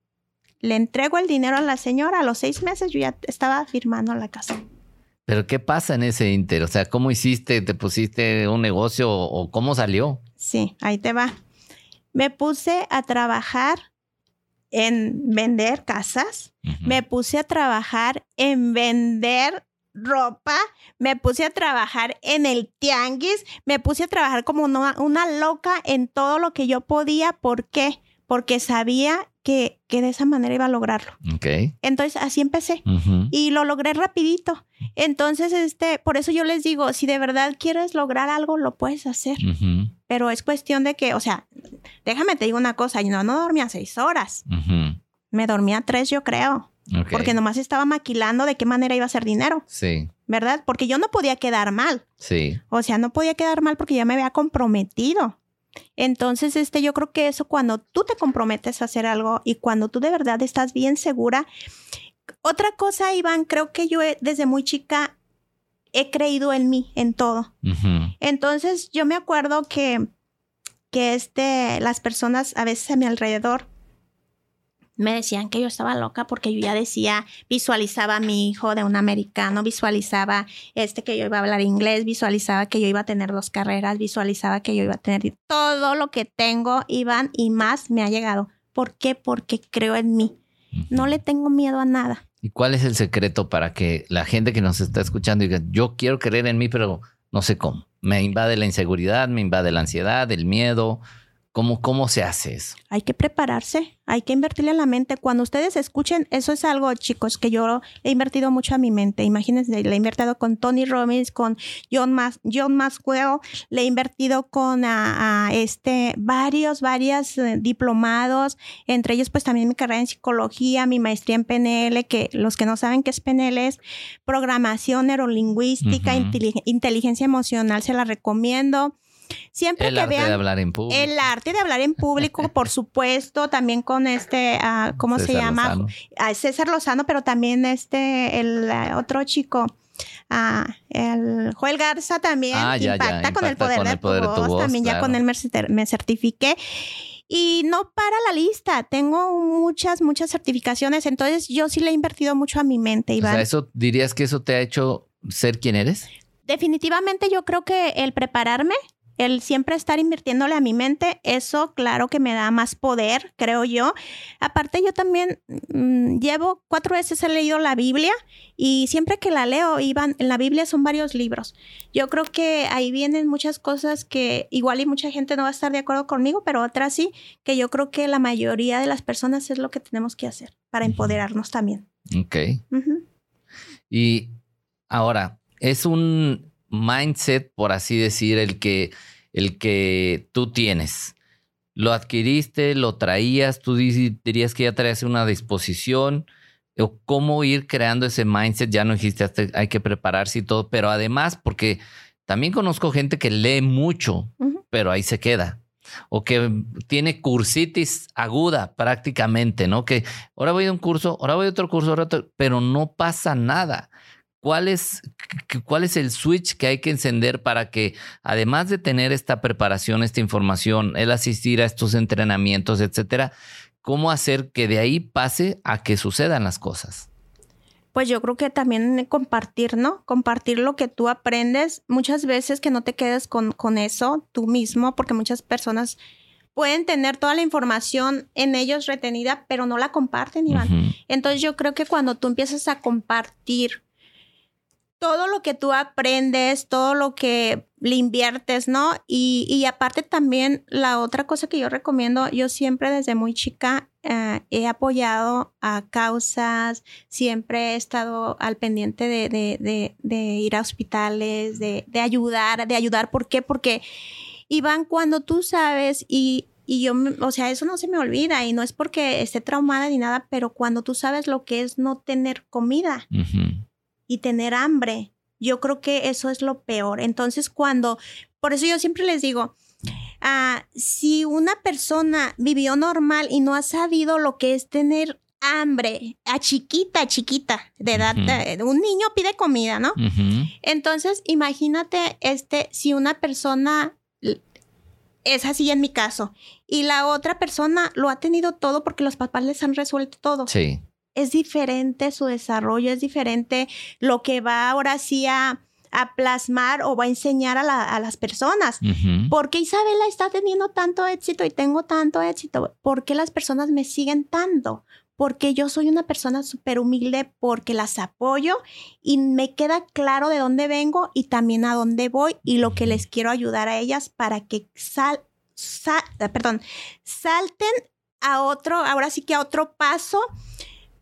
Le entrego el dinero a la señora. A los seis meses yo ya estaba firmando la casa. Pero ¿qué pasa en ese inter? O sea, ¿cómo hiciste? ¿Te pusiste un negocio o cómo salió? Sí, ahí te va. Me puse a trabajar en vender casas. Me puse a trabajar en vender ropa. Me puse a trabajar en el tianguis. Me puse a trabajar como una, una loca en todo lo que yo podía. ¿Por qué? Porque sabía que, que de esa manera iba a lograrlo. Ok. Entonces así empecé. Y lo logré rapidito. Entonces, este, por eso yo les digo, si de verdad quieres lograr algo, lo puedes hacer. Pero es cuestión de que, o sea, déjame te digo una cosa, yo no, no dormía seis horas, Ujú. me dormía tres, yo creo, Ok. porque nomás estaba maquilando de qué manera iba a hacer dinero, Sí, ¿verdad? Porque yo no podía quedar mal. sí. O sea, no podía quedar mal porque ya me había comprometido. Entonces, este, yo creo que eso cuando tú te comprometes a hacer algo y cuando tú de verdad estás bien segura. Otra cosa, Iván, creo que yo he- desde muy chica he creído en mí, en todo. Entonces, yo me acuerdo que, que este, las personas a veces a mi alrededor me decían que yo estaba loca porque yo ya decía, visualizaba a mi hijo de un americano, visualizaba este que yo iba a hablar inglés, visualizaba que yo iba a tener dos carreras, visualizaba que yo iba a tener todo lo que tengo, Iván, y más me ha llegado. ¿Por qué? Porque creo en mí. No le tengo miedo a nada. ¿Y cuál es el secreto para que la gente que nos está escuchando diga, yo quiero creer en mí, pero no sé cómo? me invade la inseguridad, me invade la ansiedad, el miedo. ¿Cómo, ¿Cómo se hace eso? Hay que prepararse, hay que invertirle a la mente. Cuando ustedes escuchen, eso es algo, chicos, que yo he invertido mucho a mi mente. Imagínense, le he invertido con Tony Robbins, con John, Mas John Maxwell, le he invertido con a, este, varios, varios eh, diplomados, entre ellos pues también mi carrera en psicología, mi maestría en PNL, que los que no saben qué es PNL es programación neurolingüística, inteligencia emocional, se la recomiendo. Siempre el que arte vean de hablar en público. el arte de hablar en público, por supuesto, también con este, ah, ¿cómo se César llama? Lozano. Ah, César Lozano, pero también este, el ah, otro chico. ah, el Joel Garza también Ah, ya, ya, impacta, con el impacta poder, con de, el poder tu de tu voz. voz, También ya con él me, me certifiqué. Y no para la lista, tengo muchas, muchas certificaciones, entonces yo sí le he invertido mucho a mi mente, O Iván. sea, ¿eso dirías que eso te ha hecho ser quien eres? Definitivamente yo creo que el prepararme, el siempre estar invirtiéndole a mi mente, eso claro que me da más poder, creo yo. Aparte yo también mm, llevo cuatro veces he leído la Biblia y siempre que la leo, Iván, en la Biblia son varios libros. Yo creo que ahí vienen muchas cosas que igual y mucha gente no va a estar de acuerdo conmigo, pero otras sí, que yo creo que la mayoría de las personas es lo que tenemos que hacer para empoderarnos también. Ok. Y ahora, es un mindset, por así decir, el que, el que tú tienes. Lo adquiriste, lo traías, tú di- dirías que ya traías una disposición. O cómo ir creando ese mindset, ya no dijiste, hasta hay que prepararse y todo, pero además, porque también conozco gente que lee mucho, pero ahí se queda. O que tiene cursitis aguda prácticamente, ¿no? Que ahora voy a un curso, ahora voy a otro curso, ahora otro, pero no pasa nada. ¿Cuál es, ¿Cuál es el switch que hay que encender para que, además de tener esta preparación, esta información, el asistir a estos entrenamientos, etcétera, cómo hacer que de ahí pase a que sucedan las cosas? Pues yo creo que también compartir, ¿no? Compartir lo que tú aprendes. Muchas veces que no te quedes con, con eso tú mismo, porque muchas personas pueden tener toda la información en ellos retenida, pero no la comparten, Iván. Entonces yo creo que cuando tú empiezas a compartir todo lo que tú aprendes, todo lo que le inviertes, ¿no? Y, y aparte también la otra cosa que yo recomiendo, yo siempre desde muy chica eh, he apoyado a causas, siempre he estado al pendiente de, de- de- de ir a hospitales, de, ayudar, de ayudar. ¿Por qué? Porque, Iván, cuando tú sabes y... Y yo, o sea, eso no se me olvida y no es porque esté traumada ni nada, pero cuando tú sabes lo que es no tener comida. Y tener hambre. Yo creo que eso es lo peor. Entonces, cuando, por eso yo siempre les digo, ah, si una persona vivió normal y no ha sabido lo que es tener hambre, a chiquita, a chiquita, de edad, Ujú. eh, un niño pide comida, ¿no? Entonces, imagínate, este, si una persona es así en mi caso, y la otra persona lo ha tenido todo porque los papás les han resuelto todo Sí. Es diferente su desarrollo, es diferente lo que va ahora sí a, a plasmar o va a enseñar a, la- a las personas. Ujú. ¿Por qué Isabela está teniendo tanto éxito y tengo tanto éxito? ¿Por qué las personas me siguen tanto? Porque yo soy una persona súper humilde, porque las apoyo y me queda claro de dónde vengo y también a dónde voy y lo que les quiero ayudar a ellas para que sal, sal- perdón, salten a otro, ahora sí que a otro paso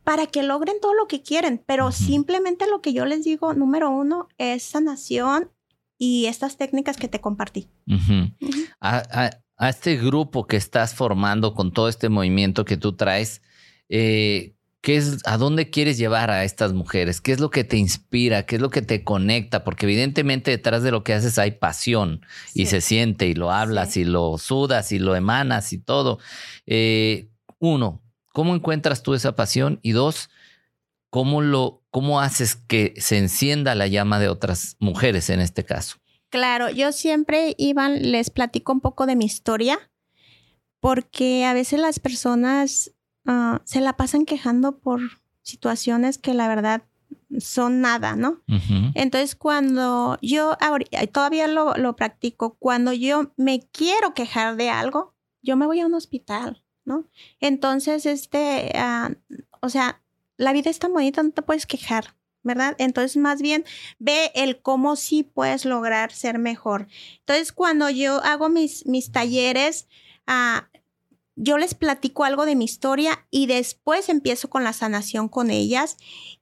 para que logren todo lo que quieren. Pero simplemente lo que yo les digo, número uno, es sanación y estas técnicas que te compartí. A, a- a este grupo que estás formando con todo este movimiento que tú traes, eh, ¿qué es, ¿a dónde quieres llevar a estas mujeres? ¿Qué es lo que te inspira? ¿Qué es lo que te conecta? Porque evidentemente detrás de lo que haces hay pasión y se siente y lo hablas Sí. y lo sudas y lo emanas y todo. Eh, uno, ¿cómo encuentras tú esa pasión? Y dos, ¿cómo, lo, ¿cómo haces que se encienda la llama de otras mujeres en este caso? Claro, yo siempre, Iván, les platico un poco de mi historia, porque a veces las personas ah, se la pasan quejando por situaciones que la verdad son nada, ¿no? Entonces, cuando yo todavía lo, lo practico, cuando yo me quiero quejar de algo, yo me voy a un hospital, ¿no? Entonces, este, ah, o sea, la vida es tan bonita, no te puedes quejar. ¿verdad? Entonces, más bien ve el cómo sí puedes lograr ser mejor. Entonces, cuando yo hago mis, mis talleres, ah, yo les platico algo de mi historia y después empiezo con la sanación con ellas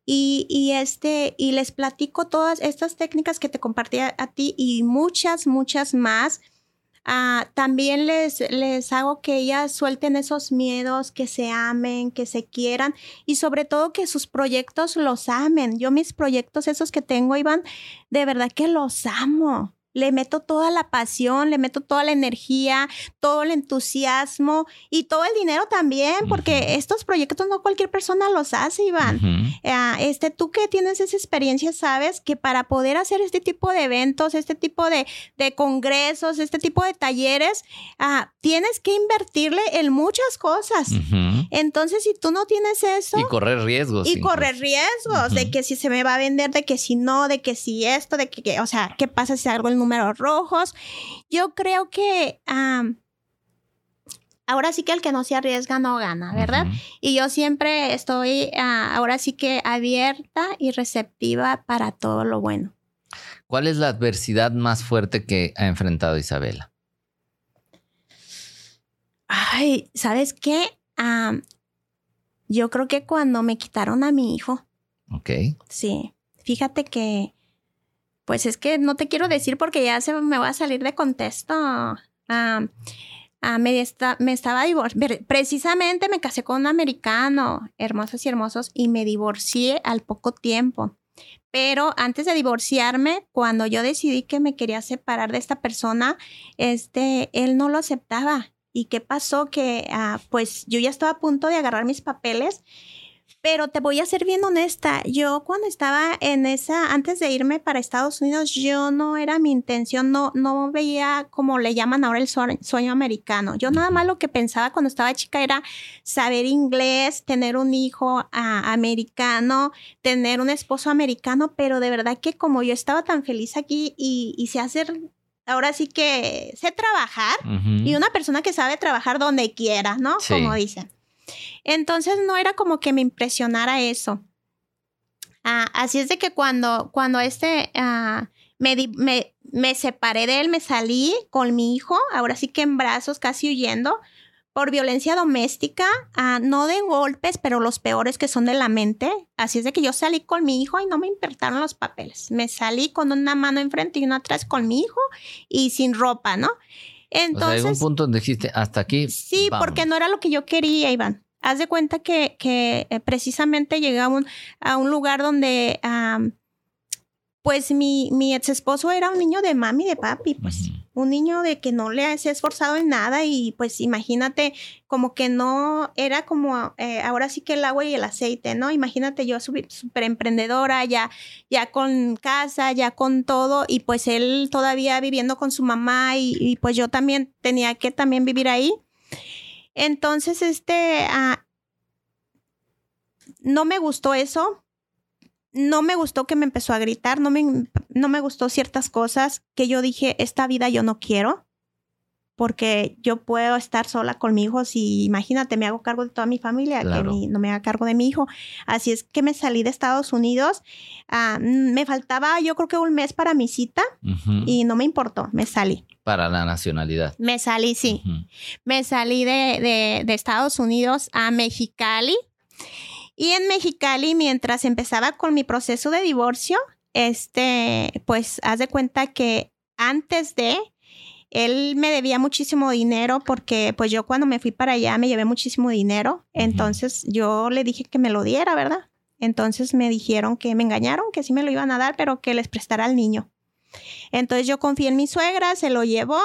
y, este y les platico todas estas técnicas que te compartí a ti y muchas muchas más Ah, también les, les hago que ellas suelten esos miedos, que se amen, que se quieran y sobre todo que sus proyectos los amen. Yo mis proyectos, esos que tengo, Iván, de verdad que los amo le meto toda la pasión, le meto toda la energía, todo el entusiasmo y todo el dinero también, porque estos proyectos no cualquier persona los hace, Iván. Ah, este, tú que tienes esa experiencia, sabes que para poder hacer este tipo de eventos, este tipo de, congresos, este tipo de talleres, ah, tienes que invertirle en muchas cosas. Entonces, si tú no tienes eso... Y correr riesgos. Y correr riesgos de que si se me va a vender, de que si no, de que si esto, de que, o sea, ¿qué pasa si algo el números rojos. Yo creo que ahora sí que el que no se arriesga no gana, ¿verdad? Y yo siempre estoy ah, ahora sí que abierta y receptiva para todo lo bueno. ¿Cuál es la adversidad más fuerte que ha enfrentado Isabela? Ay, ¿sabes qué? yo creo que cuando me quitaron a mi hijo. Ok. Sí. Fíjate que pues es que no te quiero decir porque ya se me va a salir de contexto. Ah, ah, me, estaba divorciando. Precisamente me casé con un americano, hermosos y hermosos, y me divorcié al poco tiempo. Pero antes de divorciarme, cuando yo decidí que me quería separar de esta persona, este, él no lo aceptaba. ¿Y qué pasó? Que ah, pues yo ya estaba a punto de agarrar mis papeles pero te voy a ser bien honesta, yo cuando estaba en esa, antes de irme para Estados Unidos, yo no era mi intención, no, no veía como le llaman ahora el sueño, americano. Yo nada más lo que pensaba cuando estaba chica era saber inglés, tener un hijo ah, americano, tener un esposo americano, pero de verdad que como yo estaba tan feliz aquí y, y sé hacer ahora sí que sé trabajar y una persona que sabe trabajar donde quiera, ¿no? Como dicen. Entonces no era como que me impresionara eso. Ah, así es de que cuando, cuando este ah, me, me, me, separé de él, me salí con mi hijo, ahora sí que en brazos, casi huyendo, por violencia doméstica, ah, no de golpes, pero los peores que son de la mente. Así es de que yo salí con mi hijo y no me importaron los papeles. Me salí con una mano enfrente y una atrás con mi hijo y sin ropa, ¿no? Entonces. O un punto donde dijiste hasta aquí. Sí, porque no era lo que yo quería, Iván. Haz de cuenta que, que eh, precisamente llegué a un, a un lugar donde, pues mi, mi ex esposo era un niño de mami, de papi, pues un niño de que no le ha esforzado en nada y pues imagínate como que no era como eh, ahora sí que el agua y el aceite, ¿no? Imagínate yo súper emprendedora, ya, ya con casa, ya con todo y pues él todavía viviendo con su mamá y, y pues yo también tenía que también vivir ahí. Entonces, este, ah, no me gustó eso. No me gustó que me empezó a gritar, no me, no me gustó ciertas cosas que yo dije, esta vida yo no quiero, porque yo puedo estar sola con mi hijo si, imagínate, me hago cargo de toda mi familia, que no me haga cargo de mi hijo. Así es que me salí de Estados Unidos, ah, me faltaba yo creo que un mes para mi cita y no me importó, me salí. Para la nacionalidad. Me salí, sí. Me salí de, de, Estados Unidos a Mexicali. Y en Mexicali, mientras empezaba con mi proceso de divorcio, este, pues haz de cuenta que antes de, él me debía muchísimo dinero porque pues yo cuando me fui para allá me llevé muchísimo dinero. Entonces yo le dije que me lo diera, ¿verdad? Entonces me dijeron que me engañaron, que sí me lo iban a dar, pero que les prestara al niño. Entonces yo confié en mi suegra, se lo llevó.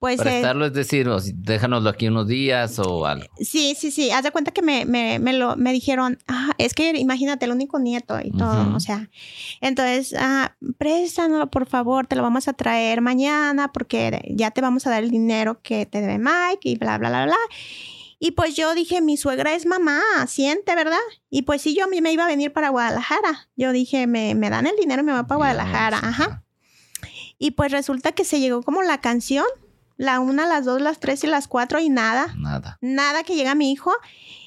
Pues, eh, Prestarlo es decir, déjanoslo aquí unos días o algo. Sí, sí, sí. Haz de cuenta que me, me, me, lo, me dijeron, ah, es que imagínate, el único nieto y todo, o sea. Entonces, ah, préstanoslo, por favor, te lo vamos a traer mañana porque ya te vamos a dar el dinero que te debe Mike y bla, bla, bla, bla. Y pues yo dije, mi suegra es mamá, siente, ¿verdad? Y pues sí, yo me iba a venir para Guadalajara. Yo dije, me, me dan el dinero y me voy para Guadalajara. Ajá. Y pues resulta que se llegó como la canción, la una, las dos, las tres y las cuatro y nada. Nada. Nada que llega mi hijo.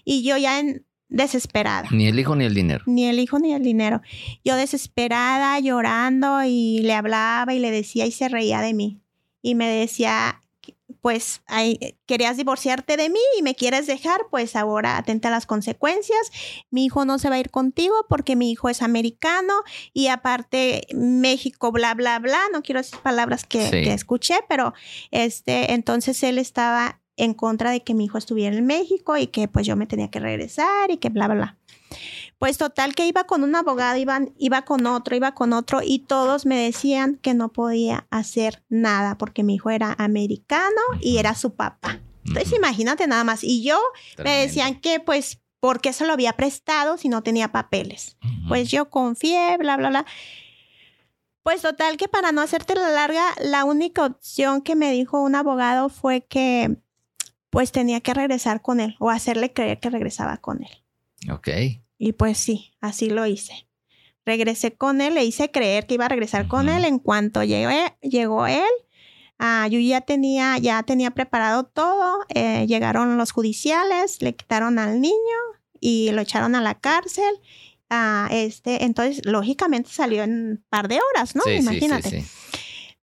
Y yo ya en, desesperada. Ni el hijo ni el dinero. Ni el hijo ni el dinero. Yo desesperada, llorando y le hablaba y le decía y se reía de mí. Y me decía, pues querías divorciarte de mí y me quieres dejar, pues ahora atenta a las consecuencias. Mi hijo no se va a ir contigo porque mi hijo es americano y aparte México, bla, bla, bla. No quiero decir palabras que, que escuché, pero este, entonces él estaba en contra de que mi hijo estuviera en México y que pues yo me tenía que regresar y que bla, bla, bla. Pues total que iba con un abogado, iba, iba con otro, iba con otro y todos me decían que no podía hacer nada porque mi hijo era americano y era su papá. Entonces imagínate nada más. Y yo me decían que pues, ¿por qué se lo había prestado si no tenía papeles? Pues yo confié, bla, bla, bla. Pues total que para no hacerte la larga, la única opción que me dijo un abogado fue que pues tenía que regresar con él o hacerle creer que regresaba con él. Ok. Y pues sí, así lo hice. Regresé con él, le hice creer que iba a regresar con él. En cuanto llegué, llegó él, ah, yo ya tenía, ya tenía preparado todo. Eh, llegaron los judiciales, le quitaron al niño y lo echaron a la cárcel. Ah, este, entonces, lógicamente salió en un par de horas, ¿no? Imagínate. Sí, sí,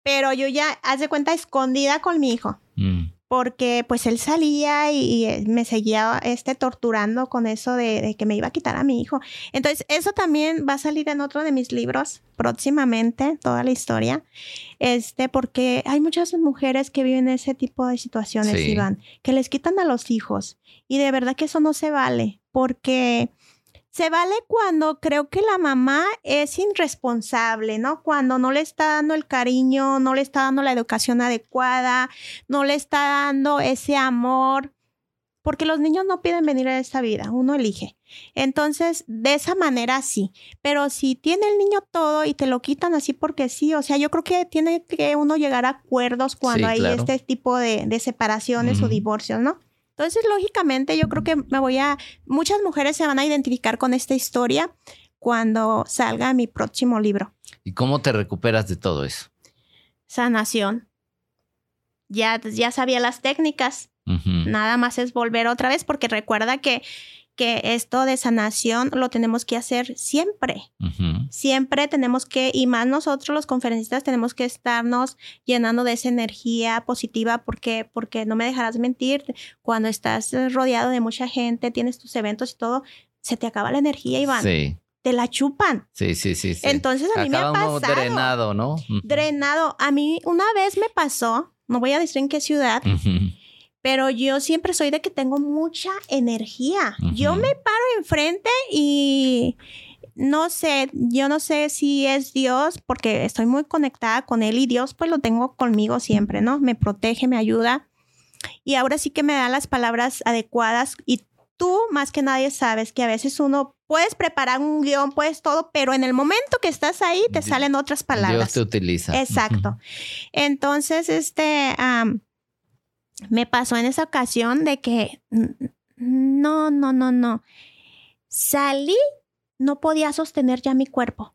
Pero yo ya, haz de cuenta, escondida con mi hijo. Mm porque pues él salía y, me seguía este torturando con eso de, que me iba a quitar a mi hijo. Entonces, eso también va a salir en otro de mis libros próximamente, toda la historia, este, porque hay muchas mujeres que viven ese tipo de situaciones, Iván, que les quitan a los hijos y de verdad que eso no se vale, porque se vale cuando creo que la mamá es irresponsable, ¿no? Cuando no le está dando el cariño, no le está dando la educación adecuada, no le está dando ese amor, porque los niños no piden venir a esta vida, uno elige. Entonces, de esa manera sí, pero si tiene el niño todo y te lo quitan así porque sí, o sea, yo creo que tiene que uno llegar a acuerdos cuando hay este tipo de, separaciones o divorcios, ¿no? Entonces, lógicamente, yo creo que me voy a, muchas mujeres se van a identificar con esta historia cuando salga mi próximo libro. ¿Y cómo te recuperas de todo eso? Sanación. Ya, ya sabía las técnicas. Nada más es volver otra vez porque recuerda que que esto de sanación lo tenemos que hacer siempre. Siempre tenemos que, y más nosotros los conferencistas tenemos que estarnos llenando de esa energía positiva porque, porque no me dejarás mentir, cuando estás rodeado de mucha gente, tienes tus eventos y todo, se te acaba la energía, Iván. Sí. Te la chupan. Sí, sí, sí. sí. Entonces a mí me ha pasado. drenado, ¿no? Drenado. A mí una vez me pasó, no voy a decir en qué ciudad, pero yo siempre soy de que tengo mucha energía. Yo me paro enfrente y no sé, yo no sé si es Dios porque estoy muy conectada con Él y Dios pues lo tengo conmigo siempre, ¿no? Me protege, me ayuda. Y ahora sí que me da las palabras adecuadas y tú más que nadie sabes que a veces uno puedes preparar un guion, puedes todo, pero en el momento que estás ahí te salen otras palabras. Dios te utiliza. Exacto. Entonces, este, me pasó en esa ocasión de que no, no, no, no. Salí, no podía sostener ya mi cuerpo.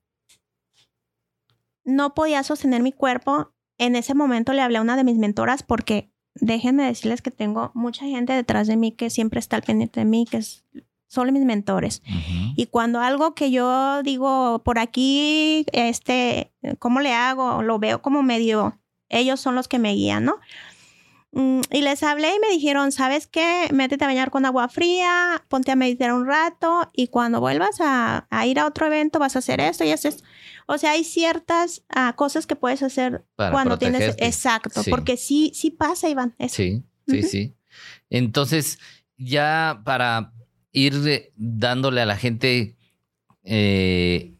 No podía sostener mi cuerpo. En ese momento le hablé a una de mis mentoras porque déjenme decirles que tengo mucha gente detrás de mí que siempre está al pendiente de mí, que es solo mis mentores. Y cuando algo que yo digo por aquí, este, ¿cómo le hago? Lo veo como medio, ellos son los que me guían, ¿no? Mm, y les hablé y me dijeron, ¿sabes qué? Métete a bañar con agua fría, ponte a meditar un rato y cuando vuelvas a, ir a otro evento vas a hacer esto y haces... O sea, hay ciertas ah, cosas que puedes hacer cuando tienes... Exacto, porque sí, sí pasa, Iván. Sí, sí, sí. Entonces, ya para ir dándole a la gente eh,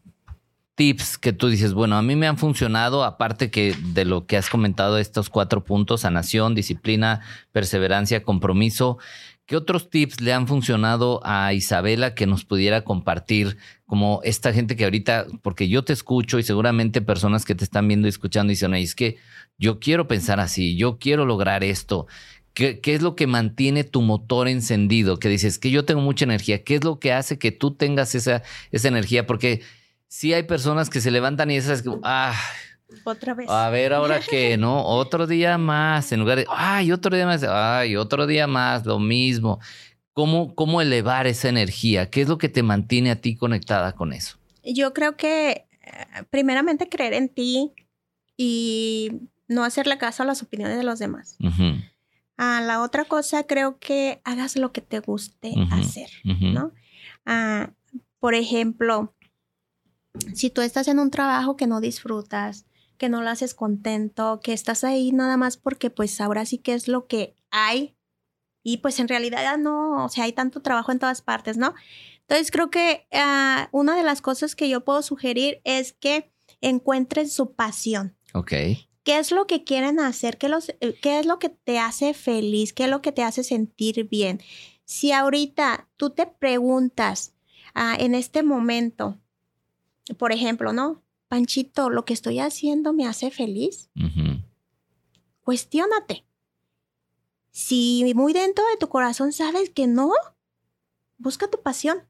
tips que tú dices, bueno, a mí me han funcionado, aparte que de lo que has comentado, estos cuatro puntos, sanación, disciplina, perseverancia, compromiso, ¿qué otros tips le han funcionado a Isabela que nos pudiera compartir como esta gente que ahorita, porque yo te escucho y seguramente personas que te están viendo y escuchando dicen, es que yo quiero pensar así, yo quiero lograr esto. ¿Qué, ¿Qué, es lo que mantiene tu motor encendido? Que dices que yo tengo mucha energía. ¿Qué es lo que hace que tú tengas esa, esa energía? Porque sí hay personas que se levantan y esas, ah, otra vez. A ver, ahora que, ¿no? Otro día más, en lugar de, ay, otro día más, ay, otro día más, lo mismo. ¿Cómo, ¿Cómo elevar esa energía? ¿Qué es lo que te mantiene a ti conectada con eso? Yo creo que eh, primeramente creer en ti y no hacerle caso a las opiniones de los demás. A la otra cosa, creo que hagas lo que te guste hacer, ¿no? Ah, por ejemplo, si tú estás en un trabajo que no disfrutas, que no lo haces contento, que estás ahí nada más porque pues ahora sí que es lo que hay y pues en realidad ya no, o sea, hay tanto trabajo en todas partes, ¿no? Entonces creo que ah, una de las cosas que yo puedo sugerir es que encuentren su pasión. Ok. ¿Qué es lo que quieren hacer? ¿Qué, los, eh, ¿Qué es lo que te hace feliz? ¿Qué es lo que te hace sentir bien? Si ahorita tú te preguntas ah, en este momento, por ejemplo, ¿no? Panchito, ¿lo que estoy haciendo me hace feliz? Cuestiónate. Si muy dentro de tu corazón sabes que no, busca tu pasión.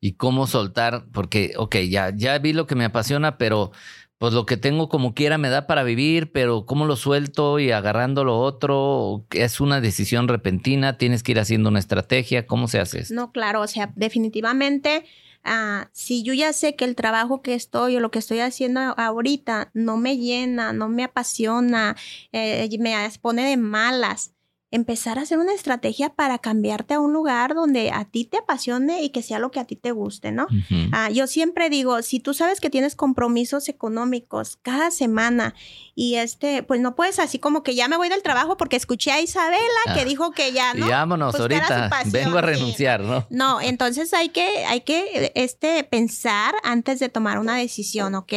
Y cómo soltar, porque, ok, ya, ya vi lo que me apasiona, pero pues lo que tengo como quiera me da para vivir, pero cómo lo suelto y agarrando lo otro, es una decisión repentina, tienes que ir haciendo una estrategia, ¿cómo se hace eso? No, claro, o sea, definitivamente Ah, si yo ya sé que el trabajo que estoy o lo que estoy haciendo ahorita no me llena, no me apasiona, eh, me pone de malas, empezar a hacer una estrategia para cambiarte a un lugar donde a ti te apasione y que sea lo que a ti te guste, ¿no? Ah, yo siempre digo, si tú sabes que tienes compromisos económicos cada semana y este, pues no puedes así como que ya me voy del trabajo porque escuché a Isabela que ah. dijo que ya, ¿no? vámonos pues ahorita, vengo a renunciar, ¿no? No, entonces hay que, hay que, este, pensar antes de tomar una decisión, ¿ok?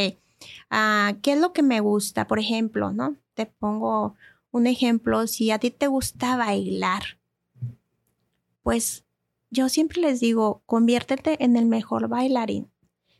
Ah, ¿Qué es lo que me gusta? Por ejemplo, ¿no? Te pongo un ejemplo, si a ti te gusta bailar, pues yo siempre les digo, conviértete en el mejor bailarín.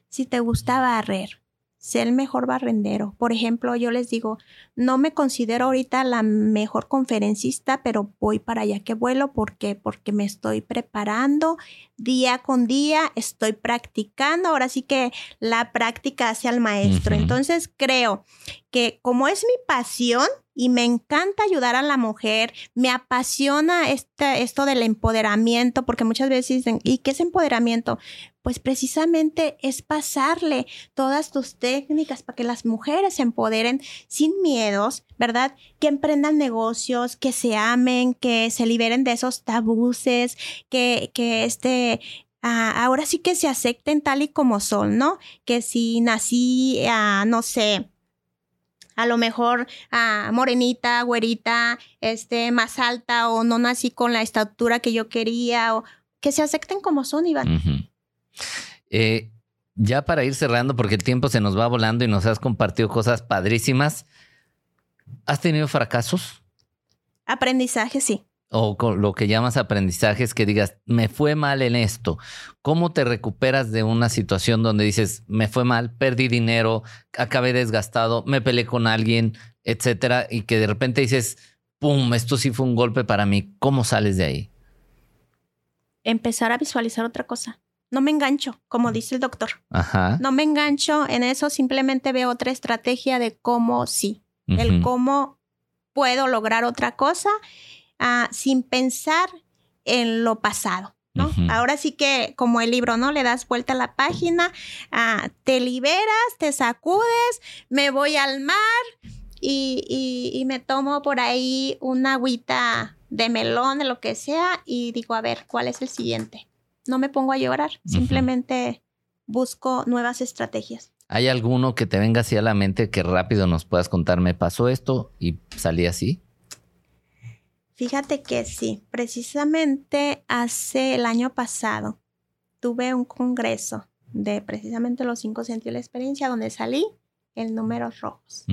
Si te gusta barrer, sé el mejor barrendero. Por ejemplo, yo les digo, no me considero ahorita la mejor conferencista, pero voy para allá que vuelo porque porque me estoy preparando día con día, estoy practicando. Ahora sí que la práctica hace al maestro. Entonces, creo que como es mi pasión, y me encanta ayudar a la mujer, me apasiona esto del empoderamiento, porque muchas veces dicen, ¿y qué es empoderamiento? Pues precisamente es pasarle todas tus técnicas para que las mujeres se empoderen sin miedos, ¿verdad? Que emprendan negocios, que se amen, que se liberen de esos tabuses, que, que este, ah, ahora sí que se acepten tal y como son, ¿no? Que si nací, ah, no sé, a lo mejor ah, morenita, güerita, este, más alta o no nací con la estatura que yo quería o que se acepten como son, Iván. Eh, ya para ir cerrando, porque el tiempo se nos va volando y nos has compartido cosas padrísimas, ¿has tenido fracasos? Aprendizaje, sí o lo que llamas aprendizajes, que digas, me fue mal en esto. ¿Cómo te recuperas de una situación donde dices, me fue mal, perdí dinero, acabé desgastado, me peleé con alguien, etcétera, y que de repente dices, pum, esto sí fue un golpe para mí. ¿Cómo sales de ahí? Empezar a visualizar otra cosa. No me engancho, como dice el doctor. Ajá. No me engancho en eso, simplemente veo otra estrategia de cómo sí, el cómo puedo lograr otra cosa Ah, sin pensar en lo pasado. ¿no? Ahora sí que, como el libro, ¿no? Le das vuelta a la página, ah, te liberas, te sacudes, me voy al mar y, y, me tomo por ahí una agüita de melón, de lo que sea, y digo, a ver, ¿cuál es el siguiente? No me pongo a llorar, simplemente busco nuevas estrategias. ¿Hay alguno que te venga así a la mente que rápido nos puedas contar, me pasó esto y salí así? Fíjate que sí, precisamente hace el año pasado tuve un congreso de precisamente los cinco sentidos de la experiencia donde salí en números rojos.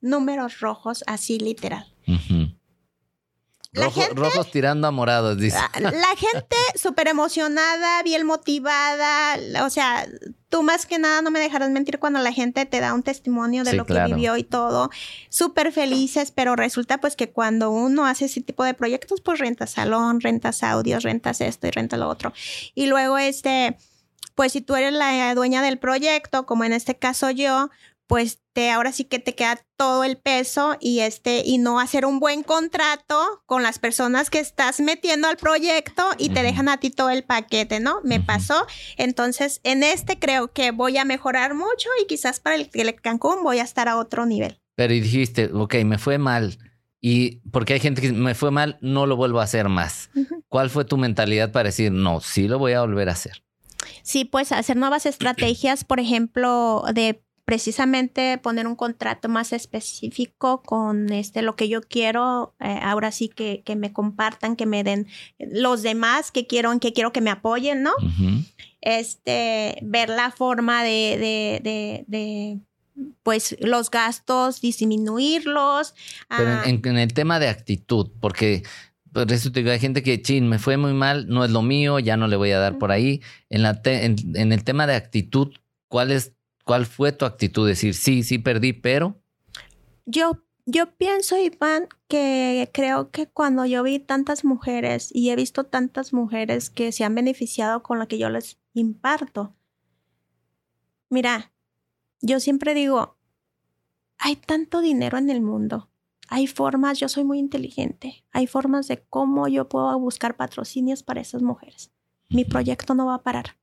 Números rojos, así literal. Rojos tirando a morados, dice. La, gente súper emocionada, bien motivada. O sea, tú más que nada no me dejarás mentir cuando la gente te da un testimonio de lo que vivió y todo. Súper felices, pero resulta pues que cuando uno hace ese tipo de proyectos, pues rentas salón, rentas audios, rentas esto y rentas lo otro. Y luego este, pues si tú eres la dueña del proyecto, como en este caso yo, pues te ahora sí que te queda todo el peso y este y no hacer un buen contrato con las personas que estás metiendo al proyecto y te dejan a ti todo el paquete, ¿no? Me pasó. Entonces, en este creo que voy a mejorar mucho y quizás para el, el Cancún voy a estar a otro nivel. Pero dijiste, ok, me fue mal. Y porque hay gente que me fue mal, no lo vuelvo a hacer más. ¿Cuál fue tu mentalidad para decir, no, sí lo voy a volver a hacer? Sí, pues hacer nuevas estrategias, por ejemplo, de precisamente poner un contrato más específico con este lo que yo quiero eh, ahora sí que, que, me compartan que me den los demás que quiero que quiero que me apoyen no este ver la forma de, de, de, de pues los gastos disminuirlos pero en, ah. en, el tema de actitud porque por eso te digo, hay gente que, chin, me fue muy mal, no es lo mío, ya no le voy a dar por ahí. En, la en, en el tema de actitud, ¿cuál es ¿Cuál fue tu actitud? Decir, sí, sí perdí, pero... Yo, yo pienso, Iván, que creo que cuando yo vi tantas mujeres y he visto tantas mujeres que se han beneficiado con lo que yo les imparto, mira, yo siempre digo, hay tanto dinero en el mundo. Hay formas, yo soy muy inteligente, hay formas de cómo yo puedo buscar patrocinios para esas mujeres. Mi proyecto no va a parar.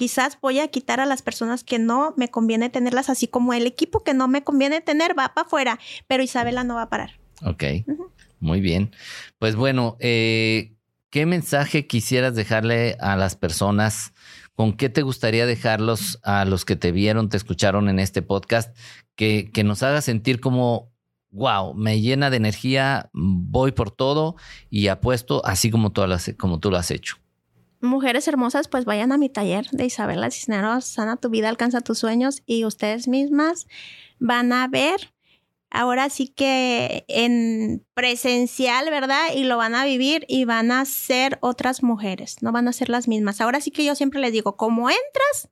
Quizás voy a quitar a las personas que no me conviene tenerlas, así como el equipo que no me conviene tener va para afuera, pero Isabela no va a parar. Ok, muy bien. Pues bueno, eh, ¿qué mensaje quisieras dejarle a las personas? ¿Con qué te gustaría dejarlos a los que te vieron, te escucharon en este podcast? Que, que nos haga sentir como, wow, me llena de energía, voy por todo y apuesto así como tú, como tú lo has hecho mujeres hermosas, pues vayan a mi taller de Isabela Cisneros, Sana tu vida, alcanza tus sueños y ustedes mismas van a ver ahora sí que en presencial, ¿verdad? Y lo van a vivir y van a ser otras mujeres, no van a ser las mismas. Ahora sí que yo siempre les digo, como entras,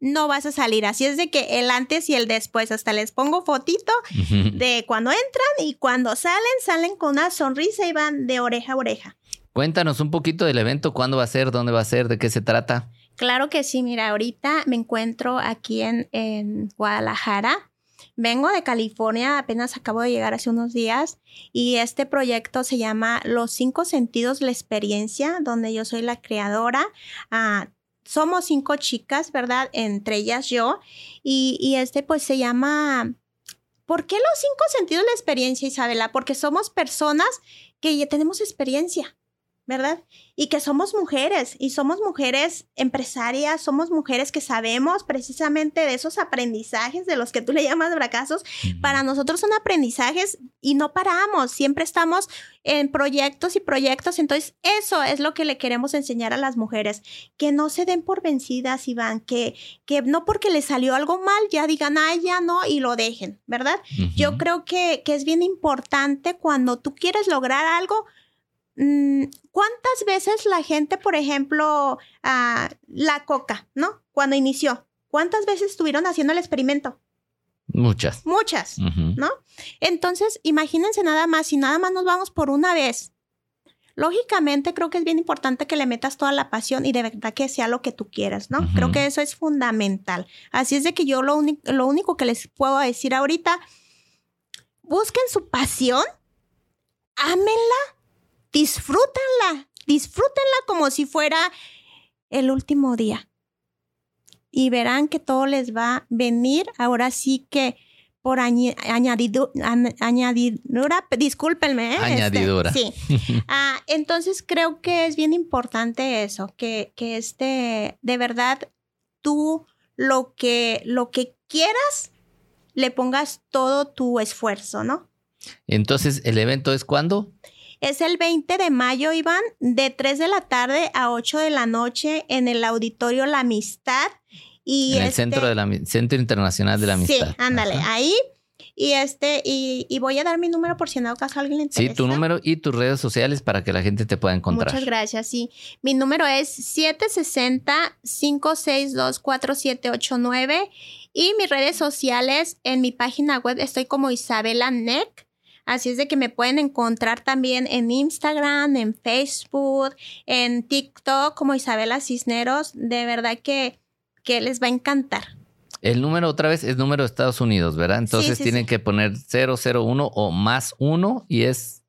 no vas a salir. Así es de que el antes y el después, hasta les pongo fotito de cuando entran y cuando salen, salen con una sonrisa y van de oreja a oreja. Cuéntanos un poquito del evento, cuándo va a ser, dónde va a ser, de qué se trata. Claro que sí, mira, ahorita me encuentro aquí en, en Guadalajara. Vengo de California, apenas acabo de llegar hace unos días y este proyecto se llama Los cinco sentidos, la experiencia, donde yo soy la creadora. Ah, somos cinco chicas, ¿verdad? Entre ellas yo. Y, y, este pues se llama... ¿Por qué los cinco sentidos, la experiencia, Isabela? Porque somos personas que ya tenemos experiencia. ¿Verdad? Y que somos mujeres y somos mujeres empresarias, somos mujeres que sabemos precisamente de esos aprendizajes de los que tú le llamas fracasos. Para nosotros son aprendizajes y no paramos, siempre estamos en proyectos y proyectos. Entonces, eso es lo que le queremos enseñar a las mujeres, que no se den por vencidas, Iván, que, que no porque les salió algo mal ya digan, ay, ya no, y lo dejen, ¿verdad? Yo creo que, que es bien importante cuando tú quieres lograr algo, ¿Cuántas veces la gente, por ejemplo, ah, la coca, ¿no? Cuando inició, ¿cuántas veces estuvieron haciendo el experimento? Muchas. Muchas, ¿no? Entonces, imagínense nada más, si nada más nos vamos por una vez. Lógicamente, creo que es bien importante que le metas toda la pasión y de verdad que sea lo que tú quieras, ¿no? Creo que eso es fundamental. Así es de que yo lo, lo único que les puedo decir ahorita, busquen su pasión, ámenla, disfrútenla, disfrútenla como si fuera el último día. Y verán que todo les va a venir. Ahora sí que por añadidura, discúlpenme. ¿eh? Este, añadidura. sí. Ah, entonces creo que es bien importante eso, que, que este, de verdad, tú lo que, lo que quieras, le pongas todo tu esfuerzo, ¿no? Entonces, ¿el evento es cuándo? Es el 20 de mayo, Iván, de 3 de la tarde a 8 de la noche en el auditorio La Amistad. Y en el este centro, de la, centro Internacional de la Amistad. Sí, ándale, ahí. Y este, y, voy a dar mi número por si en caso alguien le interesa. Sí, tu número y tus redes sociales para que la gente te pueda encontrar. Muchas gracias, sí. Mi número es 760-562-4789 y mis redes sociales en mi página web estoy como Isabela Neck Así es de que me pueden encontrar también en Instagram, en Facebook, en TikTok como Isabela Cisneros. De verdad que, que les va a encantar. El número otra vez es número de Estados Unidos, ¿verdad? Entonces tienen que poner 001 o más 1 y es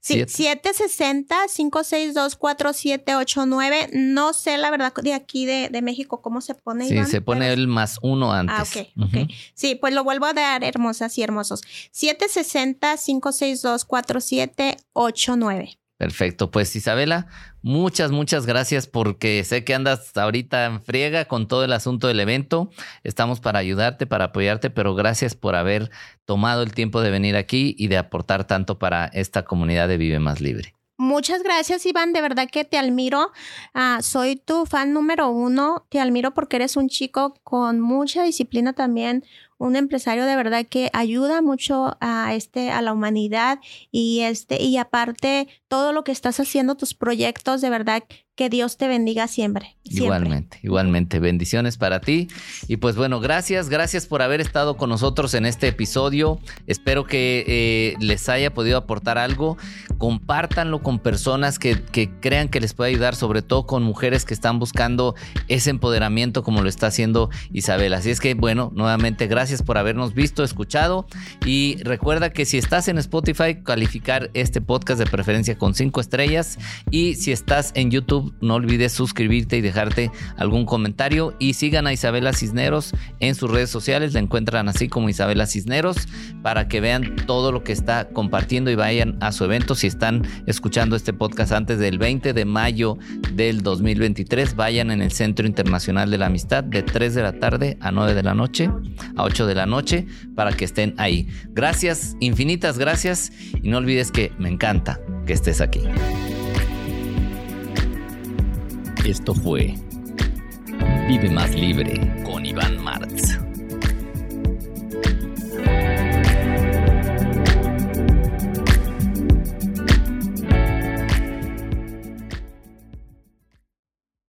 Sí, 760-562-4789. No sé la verdad de aquí de, México cómo se pone. Sí, se pone el más uno antes. Ah, ok, ok. Sí, pues lo vuelvo a dar, hermosas y hermosos. 760-562-4789. Perfecto, pues Isabela, muchas, muchas gracias porque sé que andas ahorita en friega con todo el asunto del evento. Estamos para ayudarte, para apoyarte, pero gracias por haber tomado el tiempo de venir aquí y de aportar tanto para esta comunidad de Vive Más Libre. Muchas gracias, Iván. De verdad que te admiro. Ah, soy tu fan número uno. Te admiro porque eres un chico con mucha disciplina también, un empresario de verdad que ayuda mucho a este a la humanidad y este y aparte todo lo que estás haciendo tus proyectos de verdad que Dios te bendiga siempre, Igualmente, igualmente. Bendiciones para ti. Y pues bueno, gracias, gracias por haber estado con nosotros en este episodio. Espero que eh, les haya podido aportar algo. Compártanlo con personas que, que crean que les puede ayudar, sobre todo con mujeres que están buscando ese empoderamiento como lo está haciendo Isabel. Así es que bueno, nuevamente gracias por habernos visto, escuchado. Y recuerda que si estás en Spotify, calificar este podcast de preferencia con cinco estrellas. Y si estás en YouTube, no olvides suscribirte y dejarte algún comentario. Y sigan a Isabela Cisneros en sus redes sociales. La encuentran así como Isabela Cisneros para que vean todo lo que está compartiendo y vayan a su evento. Si están escuchando este podcast antes del 20 de mayo del 2023, vayan en el Centro Internacional de la Amistad de 3 de la tarde a 9 de la noche, a 8 de la noche, para que estén ahí. Gracias, infinitas gracias. Y no olvides que me encanta que estés aquí. Esto fue Vive Más Libre con Iván Martz.